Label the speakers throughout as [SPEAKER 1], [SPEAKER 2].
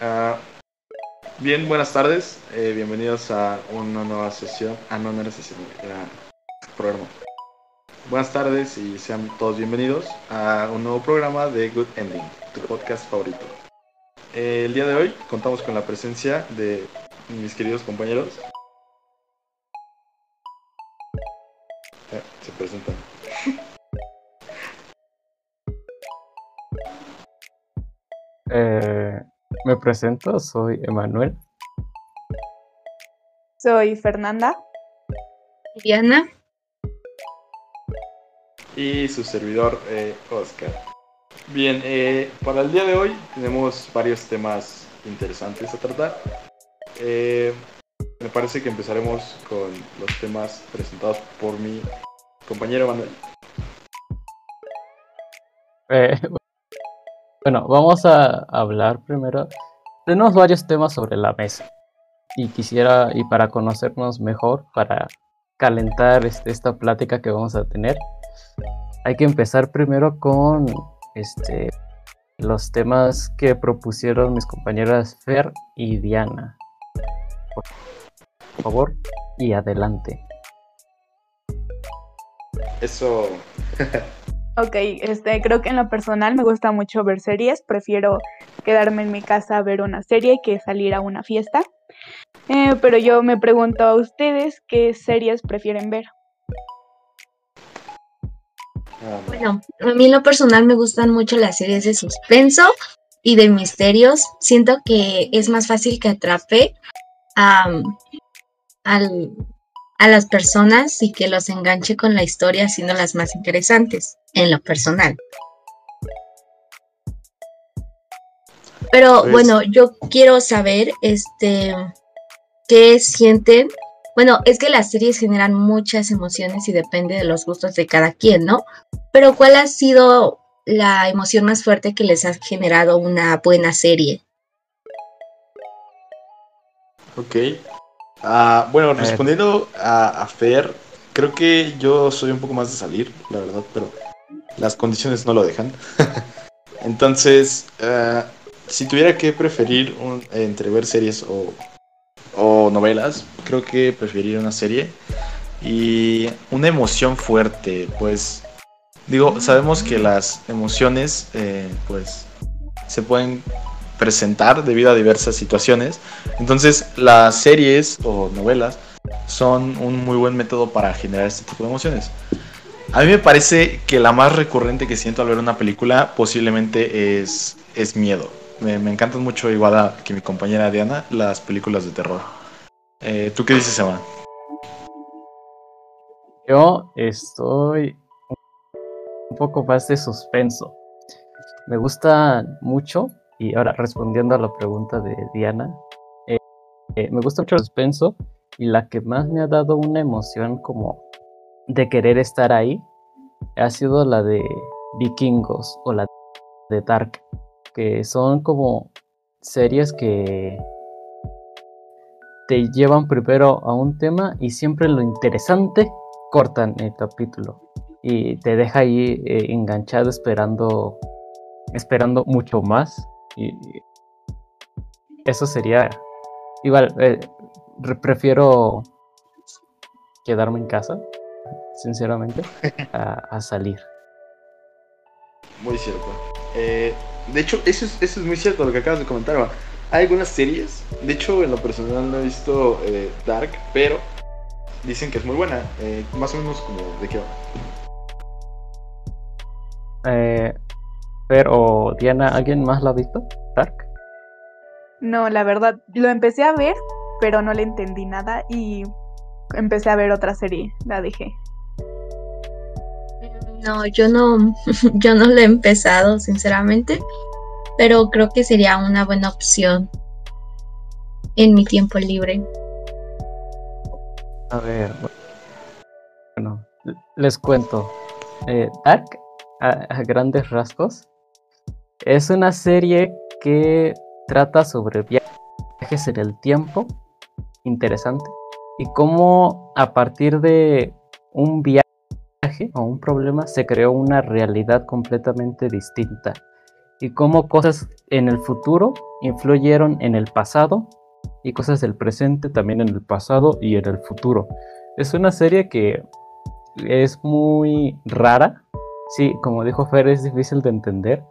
[SPEAKER 1] Ah, bien, buenas tardes. eh, bienvenidos a una nueva sesión. Ah, no, no era sesión, era programa. Buenas tardes y sean todos bienvenidos a un nuevo programa de Good Ending, tu podcast favorito. Eh, el día de hoy contamos con la presencia de mis queridos compañeros.
[SPEAKER 2] Me presento, soy Emanuel.
[SPEAKER 3] Soy Fernanda.
[SPEAKER 4] Diana.
[SPEAKER 1] y su servidor eh, Oscar. Bien, eh, para el día de hoy tenemos varios temas interesantes a tratar. Eh, me parece que empezaremos con los temas presentados por mi compañero Manuel.
[SPEAKER 2] Eh, bueno, vamos a hablar primero. Tenemos varios temas sobre la mesa. Y quisiera, y para conocernos mejor, para calentar este- esta plática que vamos a tener, hay que empezar primero con este, los temas que propusieron mis compañeras Fer y Diana. Por favor, y adelante.
[SPEAKER 1] Eso,
[SPEAKER 3] Ok, este, creo que en lo personal me gusta mucho ver series. Prefiero quedarme en mi casa a ver una serie que salir a una fiesta. Eh, pero yo me pregunto a ustedes qué series prefieren ver.
[SPEAKER 4] Bueno, a mí en lo personal me gustan mucho las series de suspenso y de misterios. Siento que es más fácil que atrape al- a las personas y que los enganche con la historia, haciendo las más interesantes, en lo personal. Pero
[SPEAKER 1] Pues-
[SPEAKER 4] bueno, yo quiero saber, este, qué sienten. Bueno, es que las series generan muchas emociones y depende de los gustos de cada quien, ¿no? Pero ¿cuál ha sido la emoción más fuerte que les ha generado una buena serie?
[SPEAKER 1] ok. Ah, bueno, respondiendo a, a Fer, creo que yo soy un poco más de salir, la verdad, pero las condiciones no lo dejan. Entonces, ah, si tuviera que preferir un- entre ver series o, o novelas, creo que preferiría una serie. Y una emoción fuerte, pues, digo, sabemos que las emociones, eh, pues, se pueden presentar debido a diversas situaciones. Entonces, las series o novelas son un muy buen método para generar este tipo de emociones. A mí me parece que la más recurrente que siento al ver una película posiblemente es, es miedo. Me, encantan mucho, igual que mi compañera Diana, las películas de terror. Eh, ¿Tú qué dices, Emma?
[SPEAKER 2] Yo estoy un poco más de suspenso. Me gusta mucho, y ahora respondiendo a la pregunta de Diana, eh, eh, me gusta mucho el suspenso y la que más me ha dado una emoción como de querer estar ahí ha sido la de Vikingos o la de Dark, que son como series que te llevan primero a un tema y siempre lo interesante cortan el capítulo y te deja ahí eh, enganchado esperando esperando mucho más y y eso sería igual eh, re- prefiero quedarme en casa sinceramente a, a salir
[SPEAKER 1] Muy cierto. Eh, de hecho, eso es, eso es muy cierto lo que acabas de comentar. Emma. Hay algunas series, de hecho, en lo personal no he visto eh, Dark, pero dicen que es muy buena. Eh, más o menos como de qué va.
[SPEAKER 2] Eh, pero Diana alguien más la ha visto Dark
[SPEAKER 3] No, la verdad, lo empecé a ver, pero no le entendí nada y empecé a ver otra serie, la dejé.
[SPEAKER 4] No, yo no, yo no lo he empezado, sinceramente, pero creo que sería una buena opción en mi tiempo libre.
[SPEAKER 2] A ver, bueno, les cuento. Eh, Dark, a, a grandes rasgos, es una serie que trata sobre viajes en el tiempo, interesante, y cómo a partir de un viaje o un problema se creó una realidad completamente distinta. y cómo cosas en el futuro influyeron en el pasado y cosas del presente también en el pasado y en el futuro. Es una serie que es muy rara. Sí, como dijo Fer, es difícil de entender.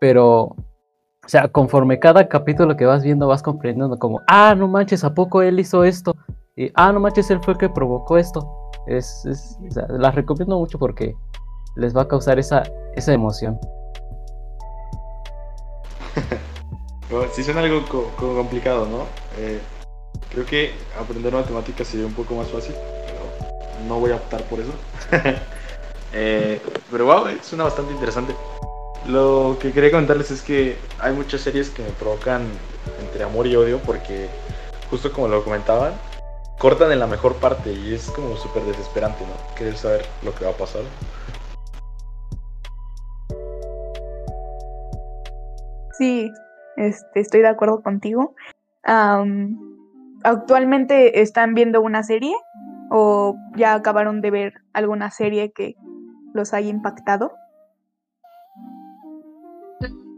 [SPEAKER 2] Pero, o sea, conforme cada capítulo que vas viendo, vas comprendiendo como, ah, no manches, ¿a poco él hizo esto? Y, ah, no manches, él fue el que provocó esto. Es, las recomiendo mucho porque les va a causar esa, esa emoción.
[SPEAKER 1] Sí suena algo co- co- complicado, ¿no? Eh, creo que aprender matemáticas sería un poco más fácil, pero no voy a optar por eso. Eh, pero wow, eh, suena bastante interesante. Lo que quería comentarles es que hay muchas series que me provocan entre amor y odio porque, justo como lo comentaban, cortan en la mejor parte y es como súper desesperante, ¿no? Querer saber lo que va a pasar.
[SPEAKER 3] Sí, este, estoy de acuerdo contigo. ¿Actualmente están viendo una serie o ya acabaron de ver alguna serie que los haya impactado?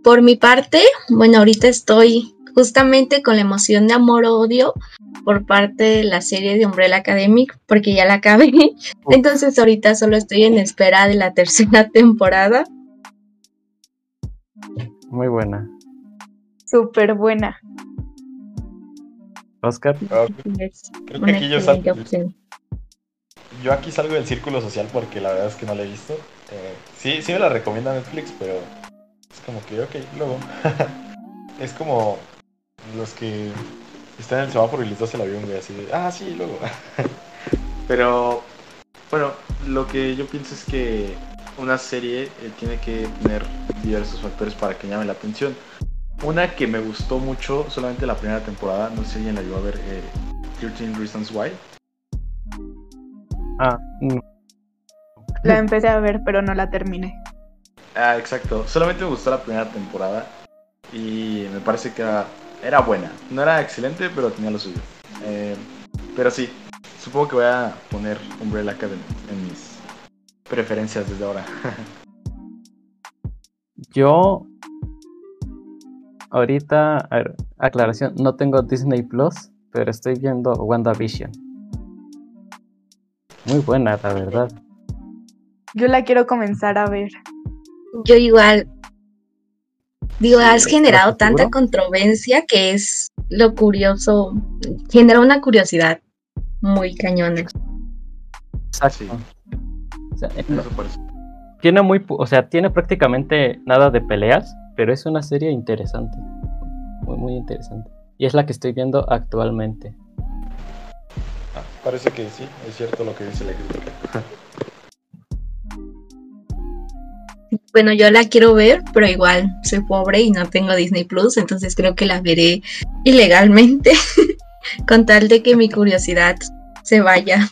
[SPEAKER 4] Por mi parte, bueno, ahorita estoy justamente con la emoción de amor o odio por parte de la serie de Umbrella Academic, porque ya la acabé. Entonces ahorita solo estoy en espera de la tercera temporada.
[SPEAKER 2] Muy buena.
[SPEAKER 3] Súper buena.
[SPEAKER 2] Oscar,
[SPEAKER 4] Es
[SPEAKER 1] Creo que aquí yo
[SPEAKER 4] opción.
[SPEAKER 1] yo aquí salgo del círculo social porque la verdad es que no la he visto. Eh, sí, sí me la recomienda Netflix, pero es como que, ok, luego. es como los que están en el semáforo y les das el avión, güey, así de, ah, sí, luego. pero, bueno, lo que yo pienso es que una serie eh, tiene que tener diversos factores para que llame la atención. Una que me gustó mucho, solamente la primera temporada, no sé si alguien la llegó a ver, eh, 13 Reasons Why.
[SPEAKER 2] ah, mm,
[SPEAKER 3] La empecé a ver, pero no la terminé.
[SPEAKER 1] Ah, exacto. Solamente me gustó la primera temporada y me parece que era, era buena. No era excelente, pero tenía lo suyo. Eh, pero sí, supongo que voy a poner Umbrella Academy en mis preferencias desde ahora.
[SPEAKER 2] yo ahorita, a ver, aclaración, no tengo Disney Plus, pero estoy viendo WandaVision. Muy buena, la verdad.
[SPEAKER 3] Yo la quiero comenzar a ver.
[SPEAKER 4] Yo igual. Digo,
[SPEAKER 1] Sí,
[SPEAKER 4] has generado
[SPEAKER 2] ¿estás
[SPEAKER 4] tanta controversia que es lo curioso. Genera una curiosidad muy cañona.
[SPEAKER 2] Exacto.
[SPEAKER 1] Sí.
[SPEAKER 2] O sea, tiene muy, pu- o sea, tiene prácticamente nada de peleas, pero es una serie interesante. Muy, muy interesante. Y es la que estoy viendo actualmente.
[SPEAKER 1] Ah, parece que sí, es cierto lo que dice la crítica.
[SPEAKER 4] Bueno, yo la quiero ver, pero igual soy pobre y no tengo Disney Plus, entonces creo que la veré ilegalmente con tal de que mi curiosidad se vaya.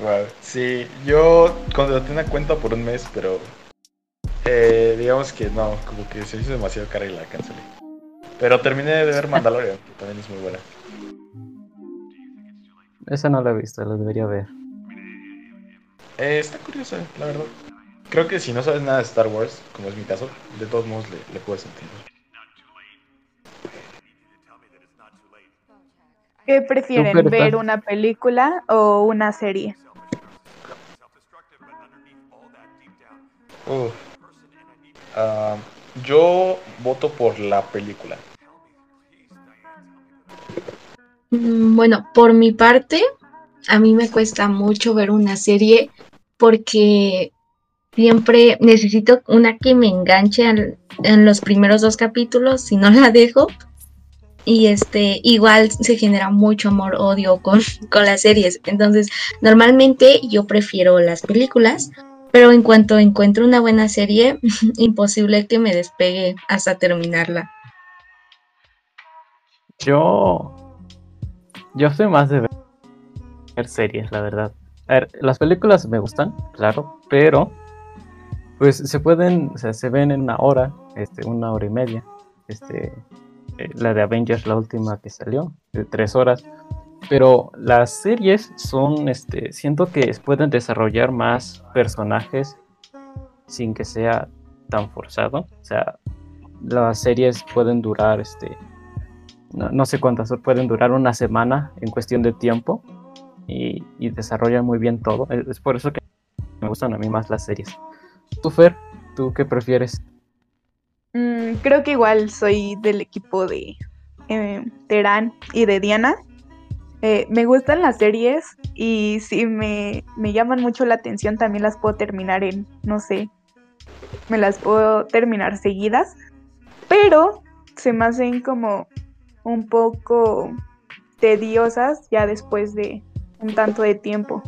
[SPEAKER 1] Wow. Sí, yo contraté una cuenta por un mes, pero eh, digamos que no, como que se hizo demasiado cara y la cancelé. Pero terminé de ver Mandalorian, que también es muy buena.
[SPEAKER 2] Esa no la he visto, la debería ver.
[SPEAKER 1] Eh, está curiosa, la verdad. Creo que si no sabes nada de Star Wars, como es mi caso, de todos modos le, le puedes entender.
[SPEAKER 3] ¿Qué prefieren, ver una película o una serie?
[SPEAKER 1] Uf. Ah, yo voto por la película.
[SPEAKER 4] Mm, Bueno, por mi parte, a mí me cuesta mucho ver una serie porque siempre necesito una que me enganche en los primeros dos capítulos, si no la dejo. Y este, igual se genera mucho amor, odio con, con las series. Entonces, normalmente yo prefiero las películas, pero en cuanto encuentro una buena serie, imposible que me despegue hasta terminarla.
[SPEAKER 2] Yo. Yo soy más de ver series, la verdad. A ver, las películas me gustan, claro, pero. Pues se pueden. O sea, se ven en una hora, este, una hora y media. Este. eh, La de Avengers, la última que salió, de tres horas. Pero las series son, este, siento que pueden desarrollar más personajes sin que sea tan forzado. O sea, las series pueden durar, este, no, no sé cuántas pueden durar una semana en cuestión de tiempo y, y desarrollan muy bien todo. Es, por eso que me gustan a mí más las series. ¿Tú, Fer? ¿Tú qué prefieres?
[SPEAKER 3] Mm, creo que igual soy del equipo de eh, Terán y de Diana. Eh, me gustan las series y si me, me llaman mucho la atención también las puedo terminar en, no sé, me las puedo terminar seguidas, pero se me hacen como un poco tediosas ya después de un tanto de tiempo.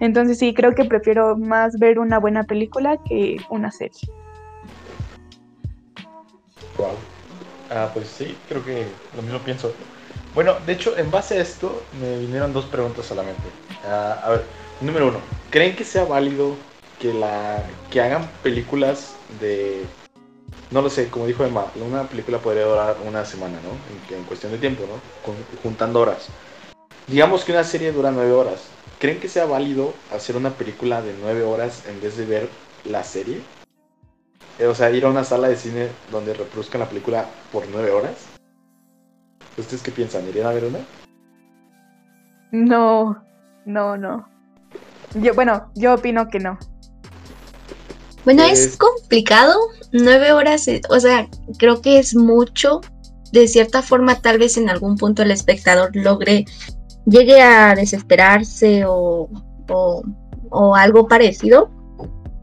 [SPEAKER 3] Entonces sí, creo que prefiero más ver una buena película que una serie.
[SPEAKER 1] Wow. Ah, pues sí, creo que lo mismo pienso. Bueno, de hecho, en base a esto me vinieron dos preguntas a la mente. Ah, a ver, número uno, ¿creen que sea válido que la que hagan películas de no lo sé, como dijo Emma, una película podría durar una semana, ¿no? En, en cuestión de tiempo, ¿no? Juntando horas. Digamos que una serie dura nueve horas. ¿Creen que sea válido hacer una película de nueve horas en vez de ver la serie? Eh, O sea, ir a una sala de cine donde reproduzcan la película por nueve horas. ¿Ustedes qué piensan? ¿Irían a ver una?
[SPEAKER 3] No, no, no. Yo, bueno, yo opino que no.
[SPEAKER 4] Bueno,
[SPEAKER 1] Es-
[SPEAKER 4] es complicado. Nueve horas, eh, o sea, creo que es mucho. De cierta forma, tal vez en algún punto el espectador logre, llegue a desesperarse o, o, o algo parecido.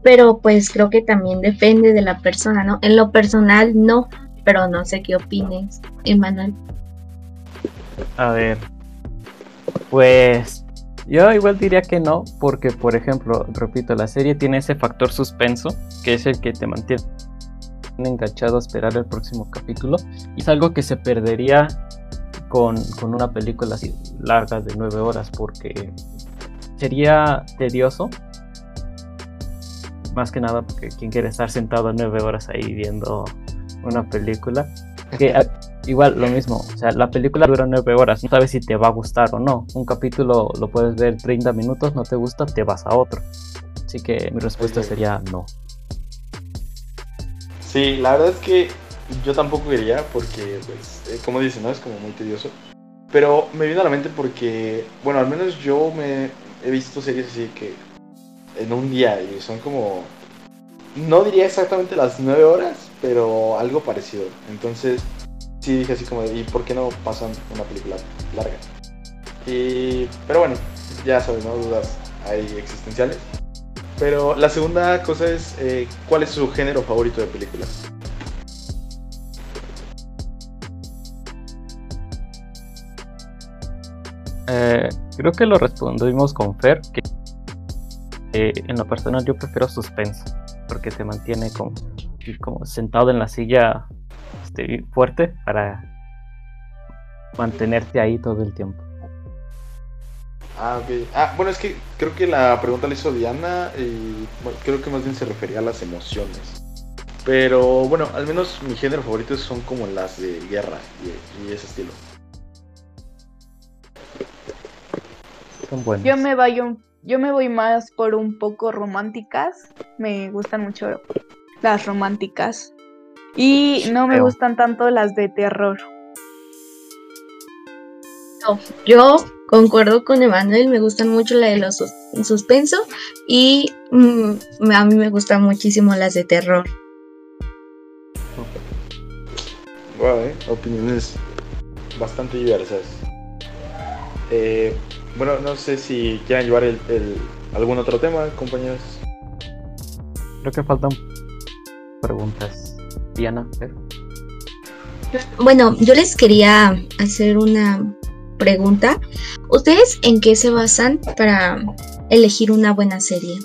[SPEAKER 4] Pero pues creo que también depende de la persona, ¿no? En lo personal, no. Pero no sé qué opines, Emanuel.
[SPEAKER 2] A ver, pues yo igual diría que no, porque por ejemplo, repito, la serie tiene ese factor suspenso, que es el que te mantiene enganchado a esperar el próximo capítulo, y es algo que se perdería con, con una película así larga de nueve horas, porque sería tedioso, más que nada porque quien quiere estar sentado nueve horas ahí viendo una película, que igual lo mismo, o sea, la película dura nueve horas, no sabes si te va a gustar o no. Un capítulo lo puedes ver 30 minutos, no te gusta, te vas a otro. Así que mi respuesta sería no.
[SPEAKER 1] Sí, la verdad es que yo tampoco iría porque, pues, eh, como dicen, ¿no? Es como muy tedioso. Pero me vino a la mente porque, bueno, al menos yo me he visto series así que en un día y son como, no diría exactamente las nueve horas, pero algo parecido. Entonces, sí dije así como, ¿y por qué no pasan una película larga? Y, pero bueno, ya sabes, ¿no? Dudas ahí existenciales. Pero la segunda cosa es, eh, ¿cuál es su género favorito de películas?
[SPEAKER 2] Eh, creo que lo respondimos con Fer, que eh, en lo personal yo prefiero suspenso, porque te mantiene como, sentado en la silla este, fuerte para mantenerte ahí todo el tiempo.
[SPEAKER 1] Ah, ok. Ah, bueno, es que creo que la pregunta la hizo Diana y creo que más bien se refería a las emociones. Pero bueno, al menos mi género favorito son como las de guerra y ese estilo.
[SPEAKER 2] Son buenos.
[SPEAKER 3] Yo me voy un- yo me voy más por un poco románticas. Me gustan mucho las románticas. Y no me gustan tanto las de terror.
[SPEAKER 4] No, yo concuerdo con Emanuel, me gustan mucho la de los sus- suspenso y mm, a mí me gustan muchísimo las de terror.
[SPEAKER 1] Wow, eh, opiniones bastante diversas. Eh, bueno, no sé si quieran llevar el, el- algún otro tema, compañeros.
[SPEAKER 2] Creo que faltan preguntas. Diana, Fer.
[SPEAKER 4] Bueno, yo les quería hacer una pregunta. ¿Ustedes en qué se basan para elegir una buena serie?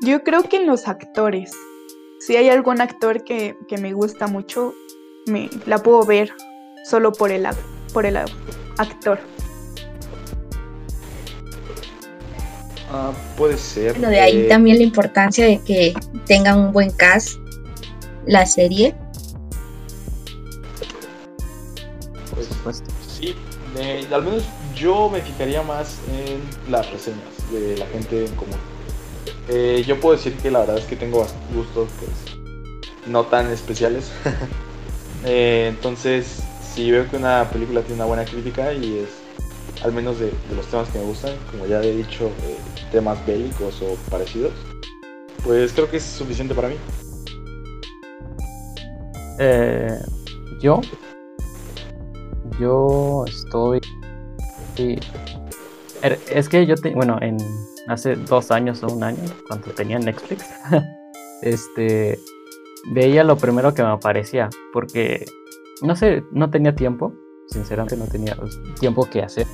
[SPEAKER 3] Yo creo que en los actores. Si hay algún actor que, que me gusta mucho, me la puedo ver solo por el, por el ac- actor.
[SPEAKER 1] Ah, puede ser.
[SPEAKER 4] Bueno, de ahí
[SPEAKER 1] eh,
[SPEAKER 4] también la importancia de que tengan un buen cast la serie.
[SPEAKER 2] Por supuesto.
[SPEAKER 1] Sí, eh, al menos yo me fijaría más en las reseñas de la gente en común. Eh, yo puedo decir que la verdad es que tengo gustos pues, no tan especiales. Eh, entonces, si veo que una película tiene una buena crítica y es al menos de, los temas que me gustan, como ya he dicho, eh, temas bélicos o parecidos, pues creo que es suficiente para mí.
[SPEAKER 2] Eh, yo, yo estoy. sí, er- Es que yo, te, bueno, en hace dos años o un año, cuando tenía Netflix, este, veía lo primero que me aparecía, porque no sé, no tenía tiempo, sinceramente no tenía tiempo que hacer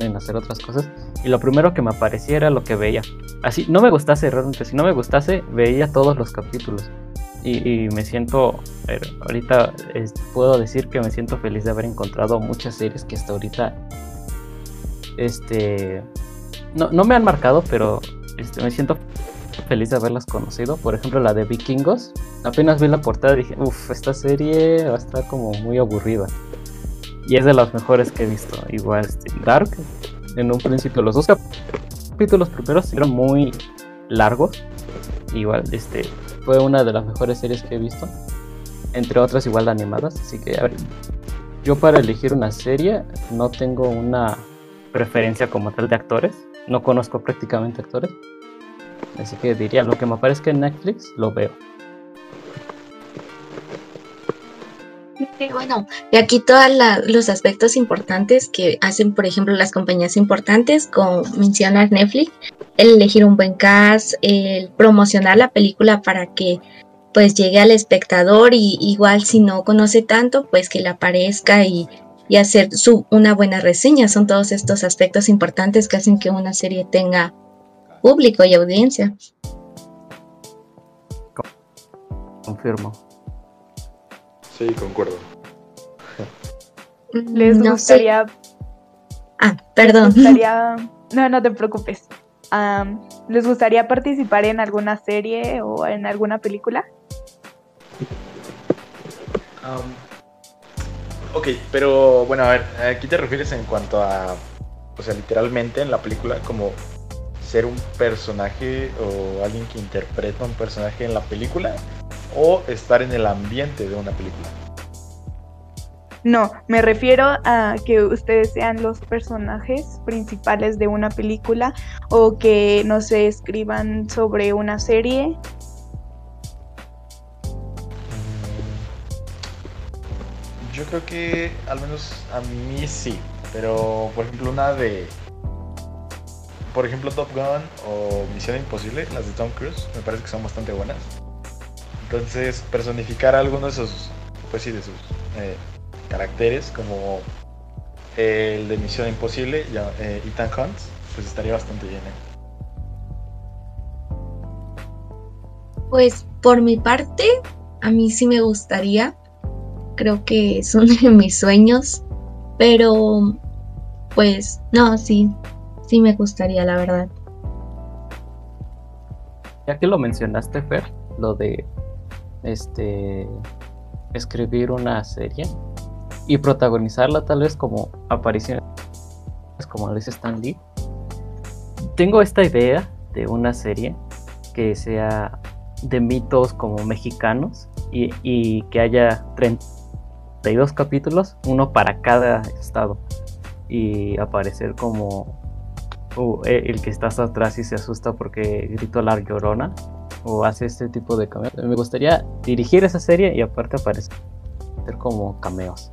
[SPEAKER 2] en, hacer otras cosas, y lo primero que me aparecía era lo que veía. Así, no me gustase realmente, si no me gustase, veía todos los capítulos y, me siento, ahorita es- puedo decir que me siento feliz de haber encontrado muchas series que hasta ahorita, este, no, no me han marcado, pero este, me siento feliz de haberlas conocido. Por ejemplo, la de Vikingos, apenas vi la portada y dije, uff, esta serie va a estar como muy aburrida. Y es de las mejores que he visto. Igual, este, Dark, en un principio, los dos cap- capítulos primeros eran muy largos. Igual, este, fue una de las mejores series que he visto. Entre otras igual animadas. Así que, a ver, yo para elegir una serie no tengo una preferencia como tal de actores. No conozco prácticamente actores. Así que diría, lo que me aparezca en Netflix, lo veo.
[SPEAKER 4] Bueno, y aquí todos los aspectos importantes que hacen, por ejemplo, las compañías importantes, como mencionar Netflix, el elegir un buen cast, el promocionar la película para que pues llegue al espectador y igual si no conoce tanto, pues que le aparezca y, y hacer su, una buena reseña. Son todos estos aspectos importantes que hacen que una serie tenga público y audiencia.
[SPEAKER 2] Confirmo.
[SPEAKER 1] Sí, concuerdo.
[SPEAKER 3] Les
[SPEAKER 4] No sé.
[SPEAKER 3] gustaría,
[SPEAKER 4] Ah, perdón.
[SPEAKER 3] gustaría, no, no te preocupes. ¿Les gustaría participar en alguna serie o en alguna película?
[SPEAKER 1] Am, ok, pero bueno, a ver, aquí te refieres en cuanto a, o sea, literalmente en la película, como ser un personaje o alguien que interpreta un personaje en la película, o estar en el ambiente de una película.
[SPEAKER 3] No, me refiero a que ustedes sean los personajes principales de una película o que no se escriban sobre una serie.
[SPEAKER 1] Mm, Yo creo que al menos a mí sí, pero por ejemplo una de, por ejemplo Top Gun o Misión Imposible, las de Tom Cruise, me parece que son bastante buenas. Entonces personificar alguno de esos, pues sí, de sus eh, caracteres como el de Misión Imposible, ya, eh, Ethan Hunt, pues estaría bastante bien. ¿eh?
[SPEAKER 4] Pues por mi parte, a mí sí me gustaría. Creo que es uno de mis sueños. Pero, pues, no, sí, sí me gustaría, la verdad.
[SPEAKER 2] Ya que lo mencionaste, Fer, lo de este escribir una serie y protagonizarla tal vez como apariciones como lo dice Stan Lee. Tengo esta idea de una serie que sea de mitos como mexicanos y, y que haya 32 capítulos, uno para cada estado y aparecer como uh, el que está hasta atrás y se asusta porque gritó la llorona o hace este tipo de cameos. Me gustaría dirigir esa serie y aparte aparecer como cameos.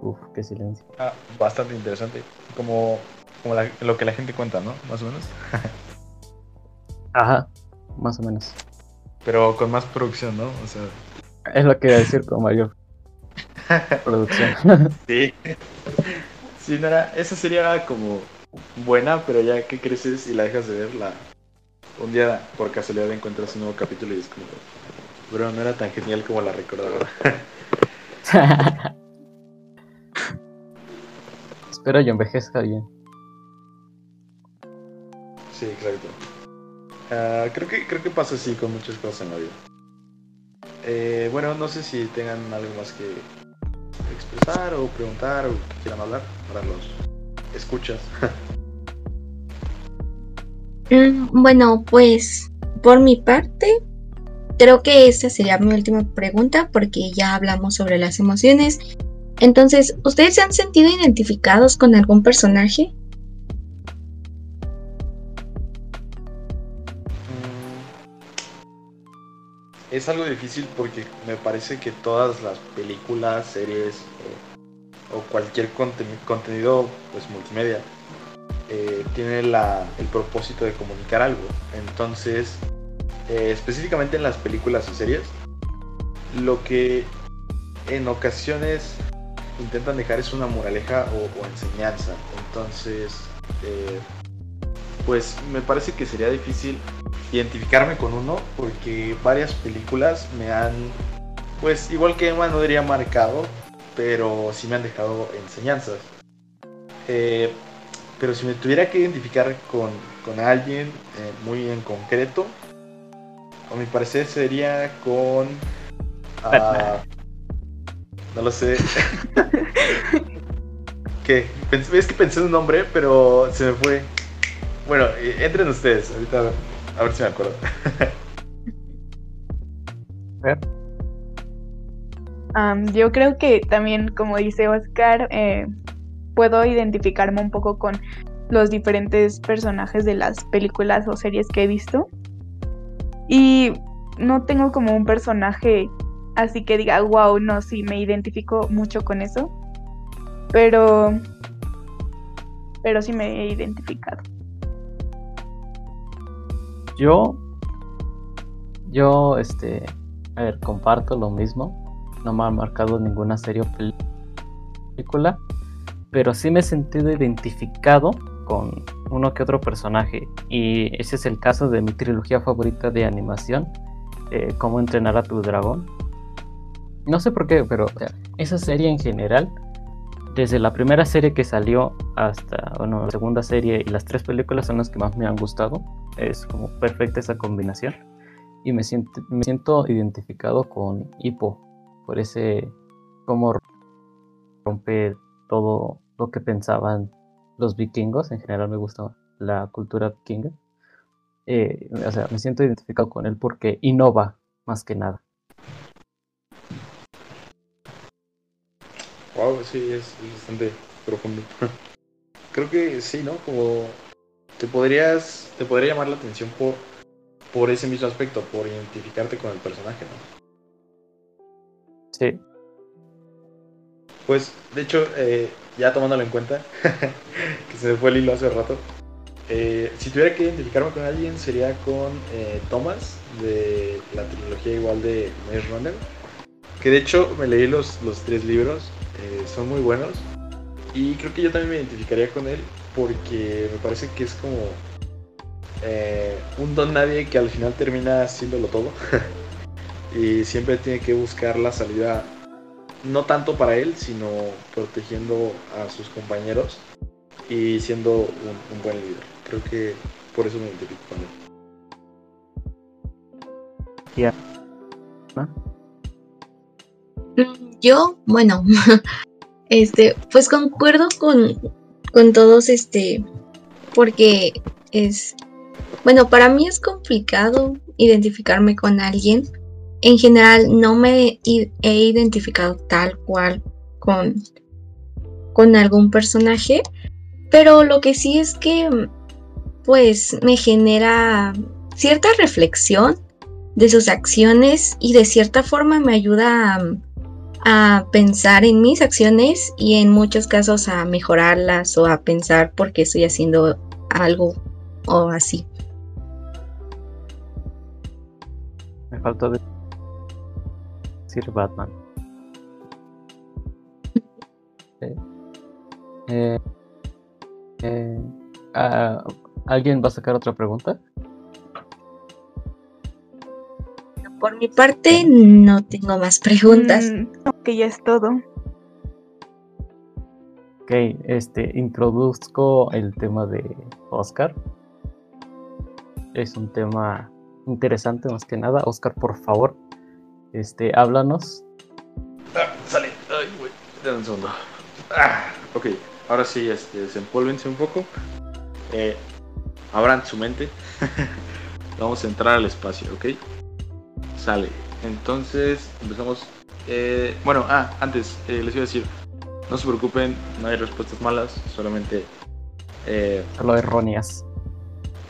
[SPEAKER 2] Uf, qué silencio.
[SPEAKER 1] Ah, bastante interesante, como, como la- lo que la gente cuenta, ¿no? Más o menos.
[SPEAKER 2] Ajá, más o menos.
[SPEAKER 1] Pero con más producción, ¿no? O sea,
[SPEAKER 2] Es lo que iba a decir con mayor producción.
[SPEAKER 1] Sí. Sí, no era, esa sería como buena, pero ya que creces y la dejas de ver, la, un día por casualidad encuentras un nuevo capítulo y es como, bro, no era tan genial como la recordaba.
[SPEAKER 2] Espero yo envejezca bien.
[SPEAKER 1] Sí, exacto. Ah, creo que creo que pasa así con muchas cosas en la vida. Eh, bueno, no sé si tengan algo más que expresar o preguntar o quieran hablar para los escuchas.
[SPEAKER 4] Mm, Bueno, pues por mi parte, creo que esta sería mi última pregunta porque ya hablamos sobre las emociones. Entonces, ¿ustedes se han sentido identificados con algún personaje?
[SPEAKER 1] Es algo difícil porque me parece que todas las películas, series o, o cualquier conteni- contenido pues multimedia eh, tiene la- el propósito de comunicar algo. Entonces, eh, específicamente en las películas y series, lo que en ocasiones intentan dejar es una moraleja o, enseñanza. Entonces, eh, pues me parece que sería difícil identificarme con uno porque varias películas me han, pues igual que Emma no diría marcado, pero sí me han dejado enseñanzas. Eh, pero si me tuviera que identificar con, con alguien eh, muy en concreto, a mi parecer sería con... ah, no lo sé. ¿Qué? Pensé- es que pensé en un nombre, pero se me fue. Bueno, eh, entren ustedes, ahorita a ver si me acuerdo.
[SPEAKER 3] Am, yo creo que también, como dice Oscar, eh, puedo identificarme un poco con los diferentes personajes de las películas o series que he visto. Y no tengo como un personaje así que diga, wow, no, sí, me identifico mucho con eso. Pero, pero sí me he identificado.
[SPEAKER 2] Yo, yo, este, a ver, comparto lo mismo. No me han marcado ninguna serie o pel- película, pero sí me he sentido identificado con uno que otro personaje. Y ese es el caso de mi trilogía favorita de animación, eh, Cómo entrenar a tu dragón. No sé por qué, pero esa serie en general, desde la primera serie que salió hasta, bueno, la segunda serie y las tres películas son las que más me han gustado. Es como perfecta esa combinación. Y me siento, me siento identificado con Hippo por ese cómo rompe todo lo que pensaban los vikingos. En general me gusta la cultura vikinga. Eh, o sea me siento identificado con él porque innova más que nada
[SPEAKER 1] Wow, sí, es, es bastante profundo. Creo que sí, ¿no? Como te podrías, te podría llamar la atención por, por ese mismo aspecto, por identificarte con el personaje, ¿no?
[SPEAKER 2] sí
[SPEAKER 1] Pues, de hecho, eh, ya tomándolo en cuenta, que se me fue el hilo hace rato, eh, si tuviera que identificarme con alguien sería con eh, Thomas, de la trilogía igual de Maze Runner, que de hecho me leí los, los tres libros, eh, son muy buenos, y creo que yo también me identificaría con él porque me parece que es como eh, un don nadie que al final termina haciéndolo todo, y siempre tiene que buscar la salida no tanto para él, sino protegiendo a sus compañeros y siendo un, buen líder. Creo que por eso me identifico con él.
[SPEAKER 4] Mm, Yo, bueno, este, pues concuerdo con, con todos, este, porque es, bueno, para mí es complicado identificarme con alguien. En general, no me he identificado tal cual con, con algún personaje, pero lo que sí es que, pues, me genera cierta reflexión de sus acciones y de cierta forma me ayuda a, a pensar en mis acciones y en muchos casos a mejorarlas o a pensar por qué estoy haciendo algo o así.
[SPEAKER 2] me faltó de- decir Batman Sí. Eh, eh, ah, ¿Alguien va a sacar otra pregunta?
[SPEAKER 4] Por mi parte, no tengo más preguntas.
[SPEAKER 3] Mm, que ya es todo.
[SPEAKER 2] Ok, este, introduzco el tema de Oscar. Es un tema interesante más que nada. Oscar, por favor, este, háblanos.
[SPEAKER 1] Ah, sale. Ay, güey. Dame un segundo. Ah, ok, ahora sí, este, desempólvense un poco. Eh, abran su mente. Vamos a entrar al espacio, ¿ok? Sale. Entonces, empezamos. eh, bueno, ah, antes eh, les iba a decir, no se preocupen, no hay respuestas malas, solamente... eh,
[SPEAKER 2] Solo erróneas.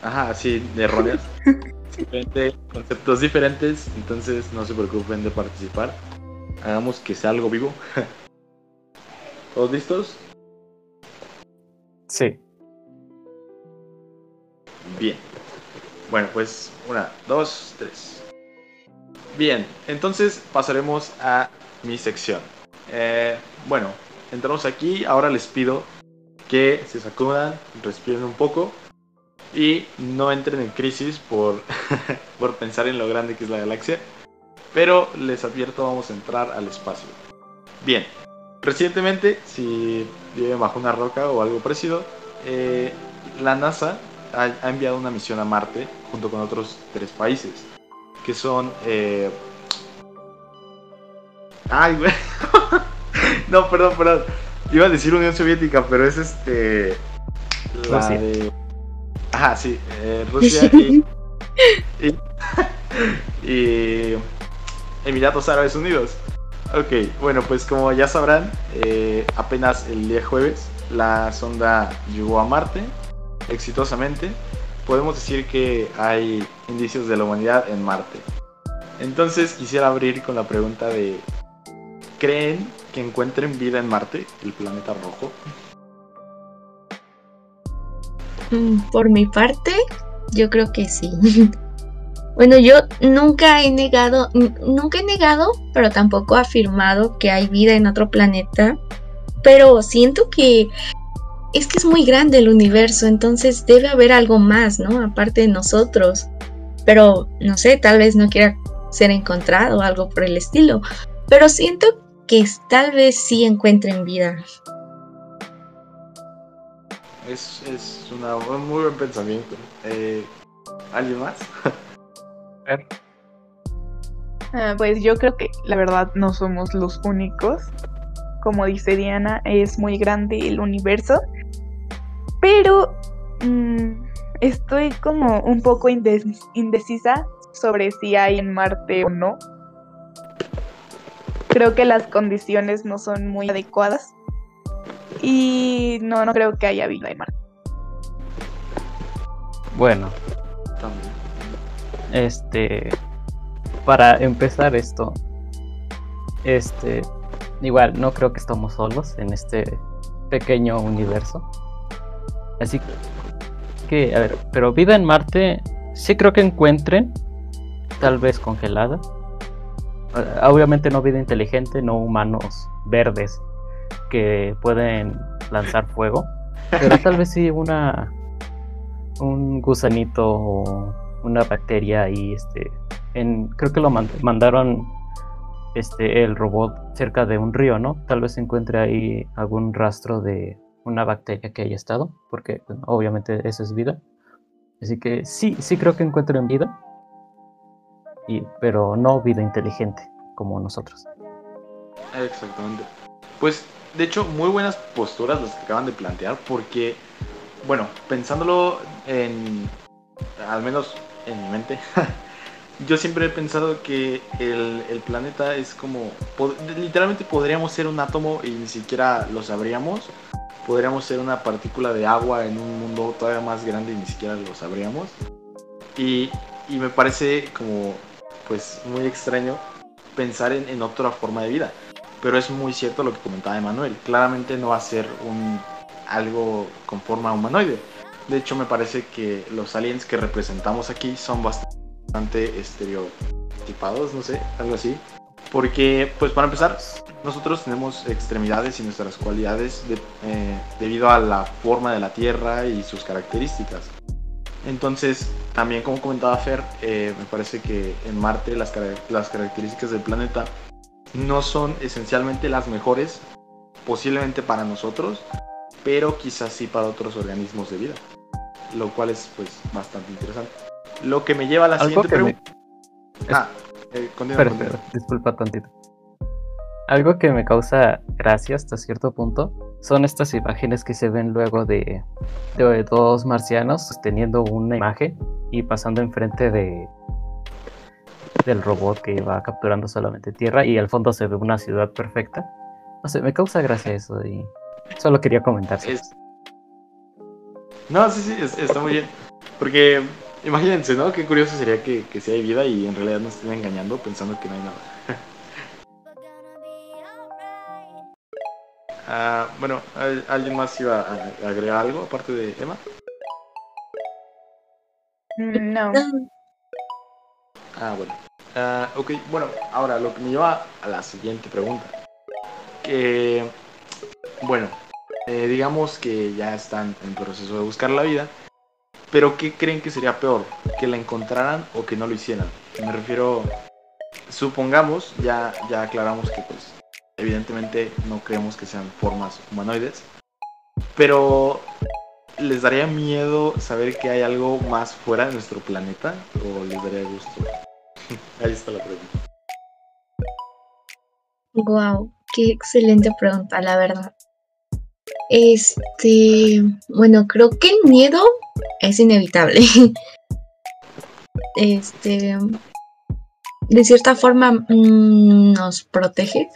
[SPEAKER 1] Ajá, sí, de erróneas. Simplemente conceptos diferentes, entonces no se preocupen de participar. Hagamos que sea algo vivo. ¿Todos listos?
[SPEAKER 2] Sí.
[SPEAKER 1] Bien. Bueno, pues una, dos, tres. Bien, entonces pasaremos a mi sección. Eh, bueno, entramos aquí. Ahora les pido que se sacudan, respiren un poco y no entren en crisis por, por pensar en lo grande que es la galaxia. Pero les advierto, vamos a entrar al espacio. Bien, recientemente, si viven bajo una roca o algo parecido, eh, la NASA ha, ha enviado una misión a Marte junto con otros tres países. Que son... eh, Ay, güey. no, perdón, perdón. Iba a decir Unión Soviética, pero es este... La
[SPEAKER 2] Rusia.
[SPEAKER 1] de... Ajá, sí. eh, Rusia y... y, y Emiratos Árabes Unidos. Ok, bueno, pues como ya sabrán, eh, apenas el día jueves la sonda llegó a Marte exitosamente. Podemos decir que hay indicios de la humanidad en Marte. Entonces quisiera abrir con la pregunta de, ¿creen que encuentren vida en Marte, el planeta rojo?
[SPEAKER 4] Mm, Por mi parte, yo creo que sí. Bueno, yo nunca he negado, nunca he negado, pero tampoco afirmado que hay vida en otro planeta. Pero siento que es que es muy grande el universo, entonces debe haber algo más, ¿no? Aparte de nosotros. Pero no sé, tal vez no quiera ser encontrado o algo por el estilo. Pero siento que tal vez sí encuentren vida.
[SPEAKER 1] Es, es una- un muy buen pensamiento. Eh, ¿Alguien más?
[SPEAKER 3] Ah, pues yo creo que la verdad no somos los únicos. Como dice Diana, es muy grande el universo. Pero mm, estoy como un poco indecisa sobre si hay en Marte o no. Creo que las condiciones no son muy adecuadas. Y no, no creo que haya vida en Marte.
[SPEAKER 2] Bueno, este. Para empezar esto. Este. Igual, no creo que estamos solos en este pequeño universo. Así que, a ver, pero vida en Marte, sí creo que encuentren, tal vez congelada. Eh, Obviamente no vida inteligente, no humanos verdes que pueden lanzar fuego, pero tal vez sí una un gusanito o una bacteria ahí, este, en, creo que lo man- mandaron este el robot cerca de un río, ¿no? Tal vez se encuentre ahí algún rastro de una bacteria que haya estado, porque obviamente eso es vida. Así que sí, sí creo que encuentren vida, y, pero no vida inteligente como nosotros.
[SPEAKER 1] Exactamente. Pues, de hecho, muy buenas posturas las que acaban de plantear, porque, bueno, pensándolo en, al menos en mi mente, yo siempre he pensado que el, el planeta es como, literalmente podríamos ser un átomo y ni siquiera lo sabríamos. Podríamos ser una partícula de agua en un mundo todavía más grande y ni siquiera lo sabríamos. Y, y me parece como, pues, muy extraño pensar en, en otra forma de vida. Pero es muy cierto lo que comentaba Emanuel. Claramente no va a ser un algo con forma humanoide. De hecho, me parece que los aliens que representamos aquí son bastante estereotipados, no sé, algo así. Porque, pues para empezar, nosotros tenemos extremidades y nuestras cualidades de- eh, debido a la forma de la Tierra y sus características. Entonces, también como comentaba Fer, eh, me parece que en Marte las, cara- las características del planeta no son esencialmente las mejores, posiblemente para nosotros, pero quizás sí para otros organismos de vida, lo cual es pues bastante interesante. Lo que me lleva a la
[SPEAKER 2] Algo
[SPEAKER 1] siguiente
[SPEAKER 2] me-
[SPEAKER 1] pregunta. Ah, eh, continúa,
[SPEAKER 2] Espera,
[SPEAKER 1] continúa.
[SPEAKER 2] espera, disculpa tantito. algo que me causa gracia hasta cierto punto son estas imágenes que se ven luego de, de dos marcianos teniendo una imagen y pasando enfrente de del robot que va capturando solamente tierra y al fondo se ve una ciudad perfecta. No sé, me causa gracia eso y solo quería comentar.
[SPEAKER 1] Es- No, sí, sí, es- está muy bien. Porque imagínense, ¿no? Qué curioso sería que, que sí hay vida y en realidad nos estén engañando pensando que no hay nada. Ah, bueno, ¿al- ¿alguien más iba a agregar algo aparte de Emma?
[SPEAKER 3] Mm, No.
[SPEAKER 1] Ah, bueno. Ah, ok, bueno, ahora lo que me lleva a la siguiente pregunta. Que, bueno, eh, digamos que ya están en proceso de buscar la vida, pero ¿qué creen que sería peor? ¿Que la encontraran o que no lo hicieran? Me refiero, supongamos, ya, ya aclaramos que pues evidentemente no creemos que sean formas humanoides, pero ¿les daría miedo saber que hay algo más fuera de nuestro planeta o les daría gusto? Ahí está la pregunta.
[SPEAKER 4] Wow, qué excelente pregunta, la verdad. Este, bueno, creo que el miedo es inevitable. Este, de cierta forma mm, nos protege,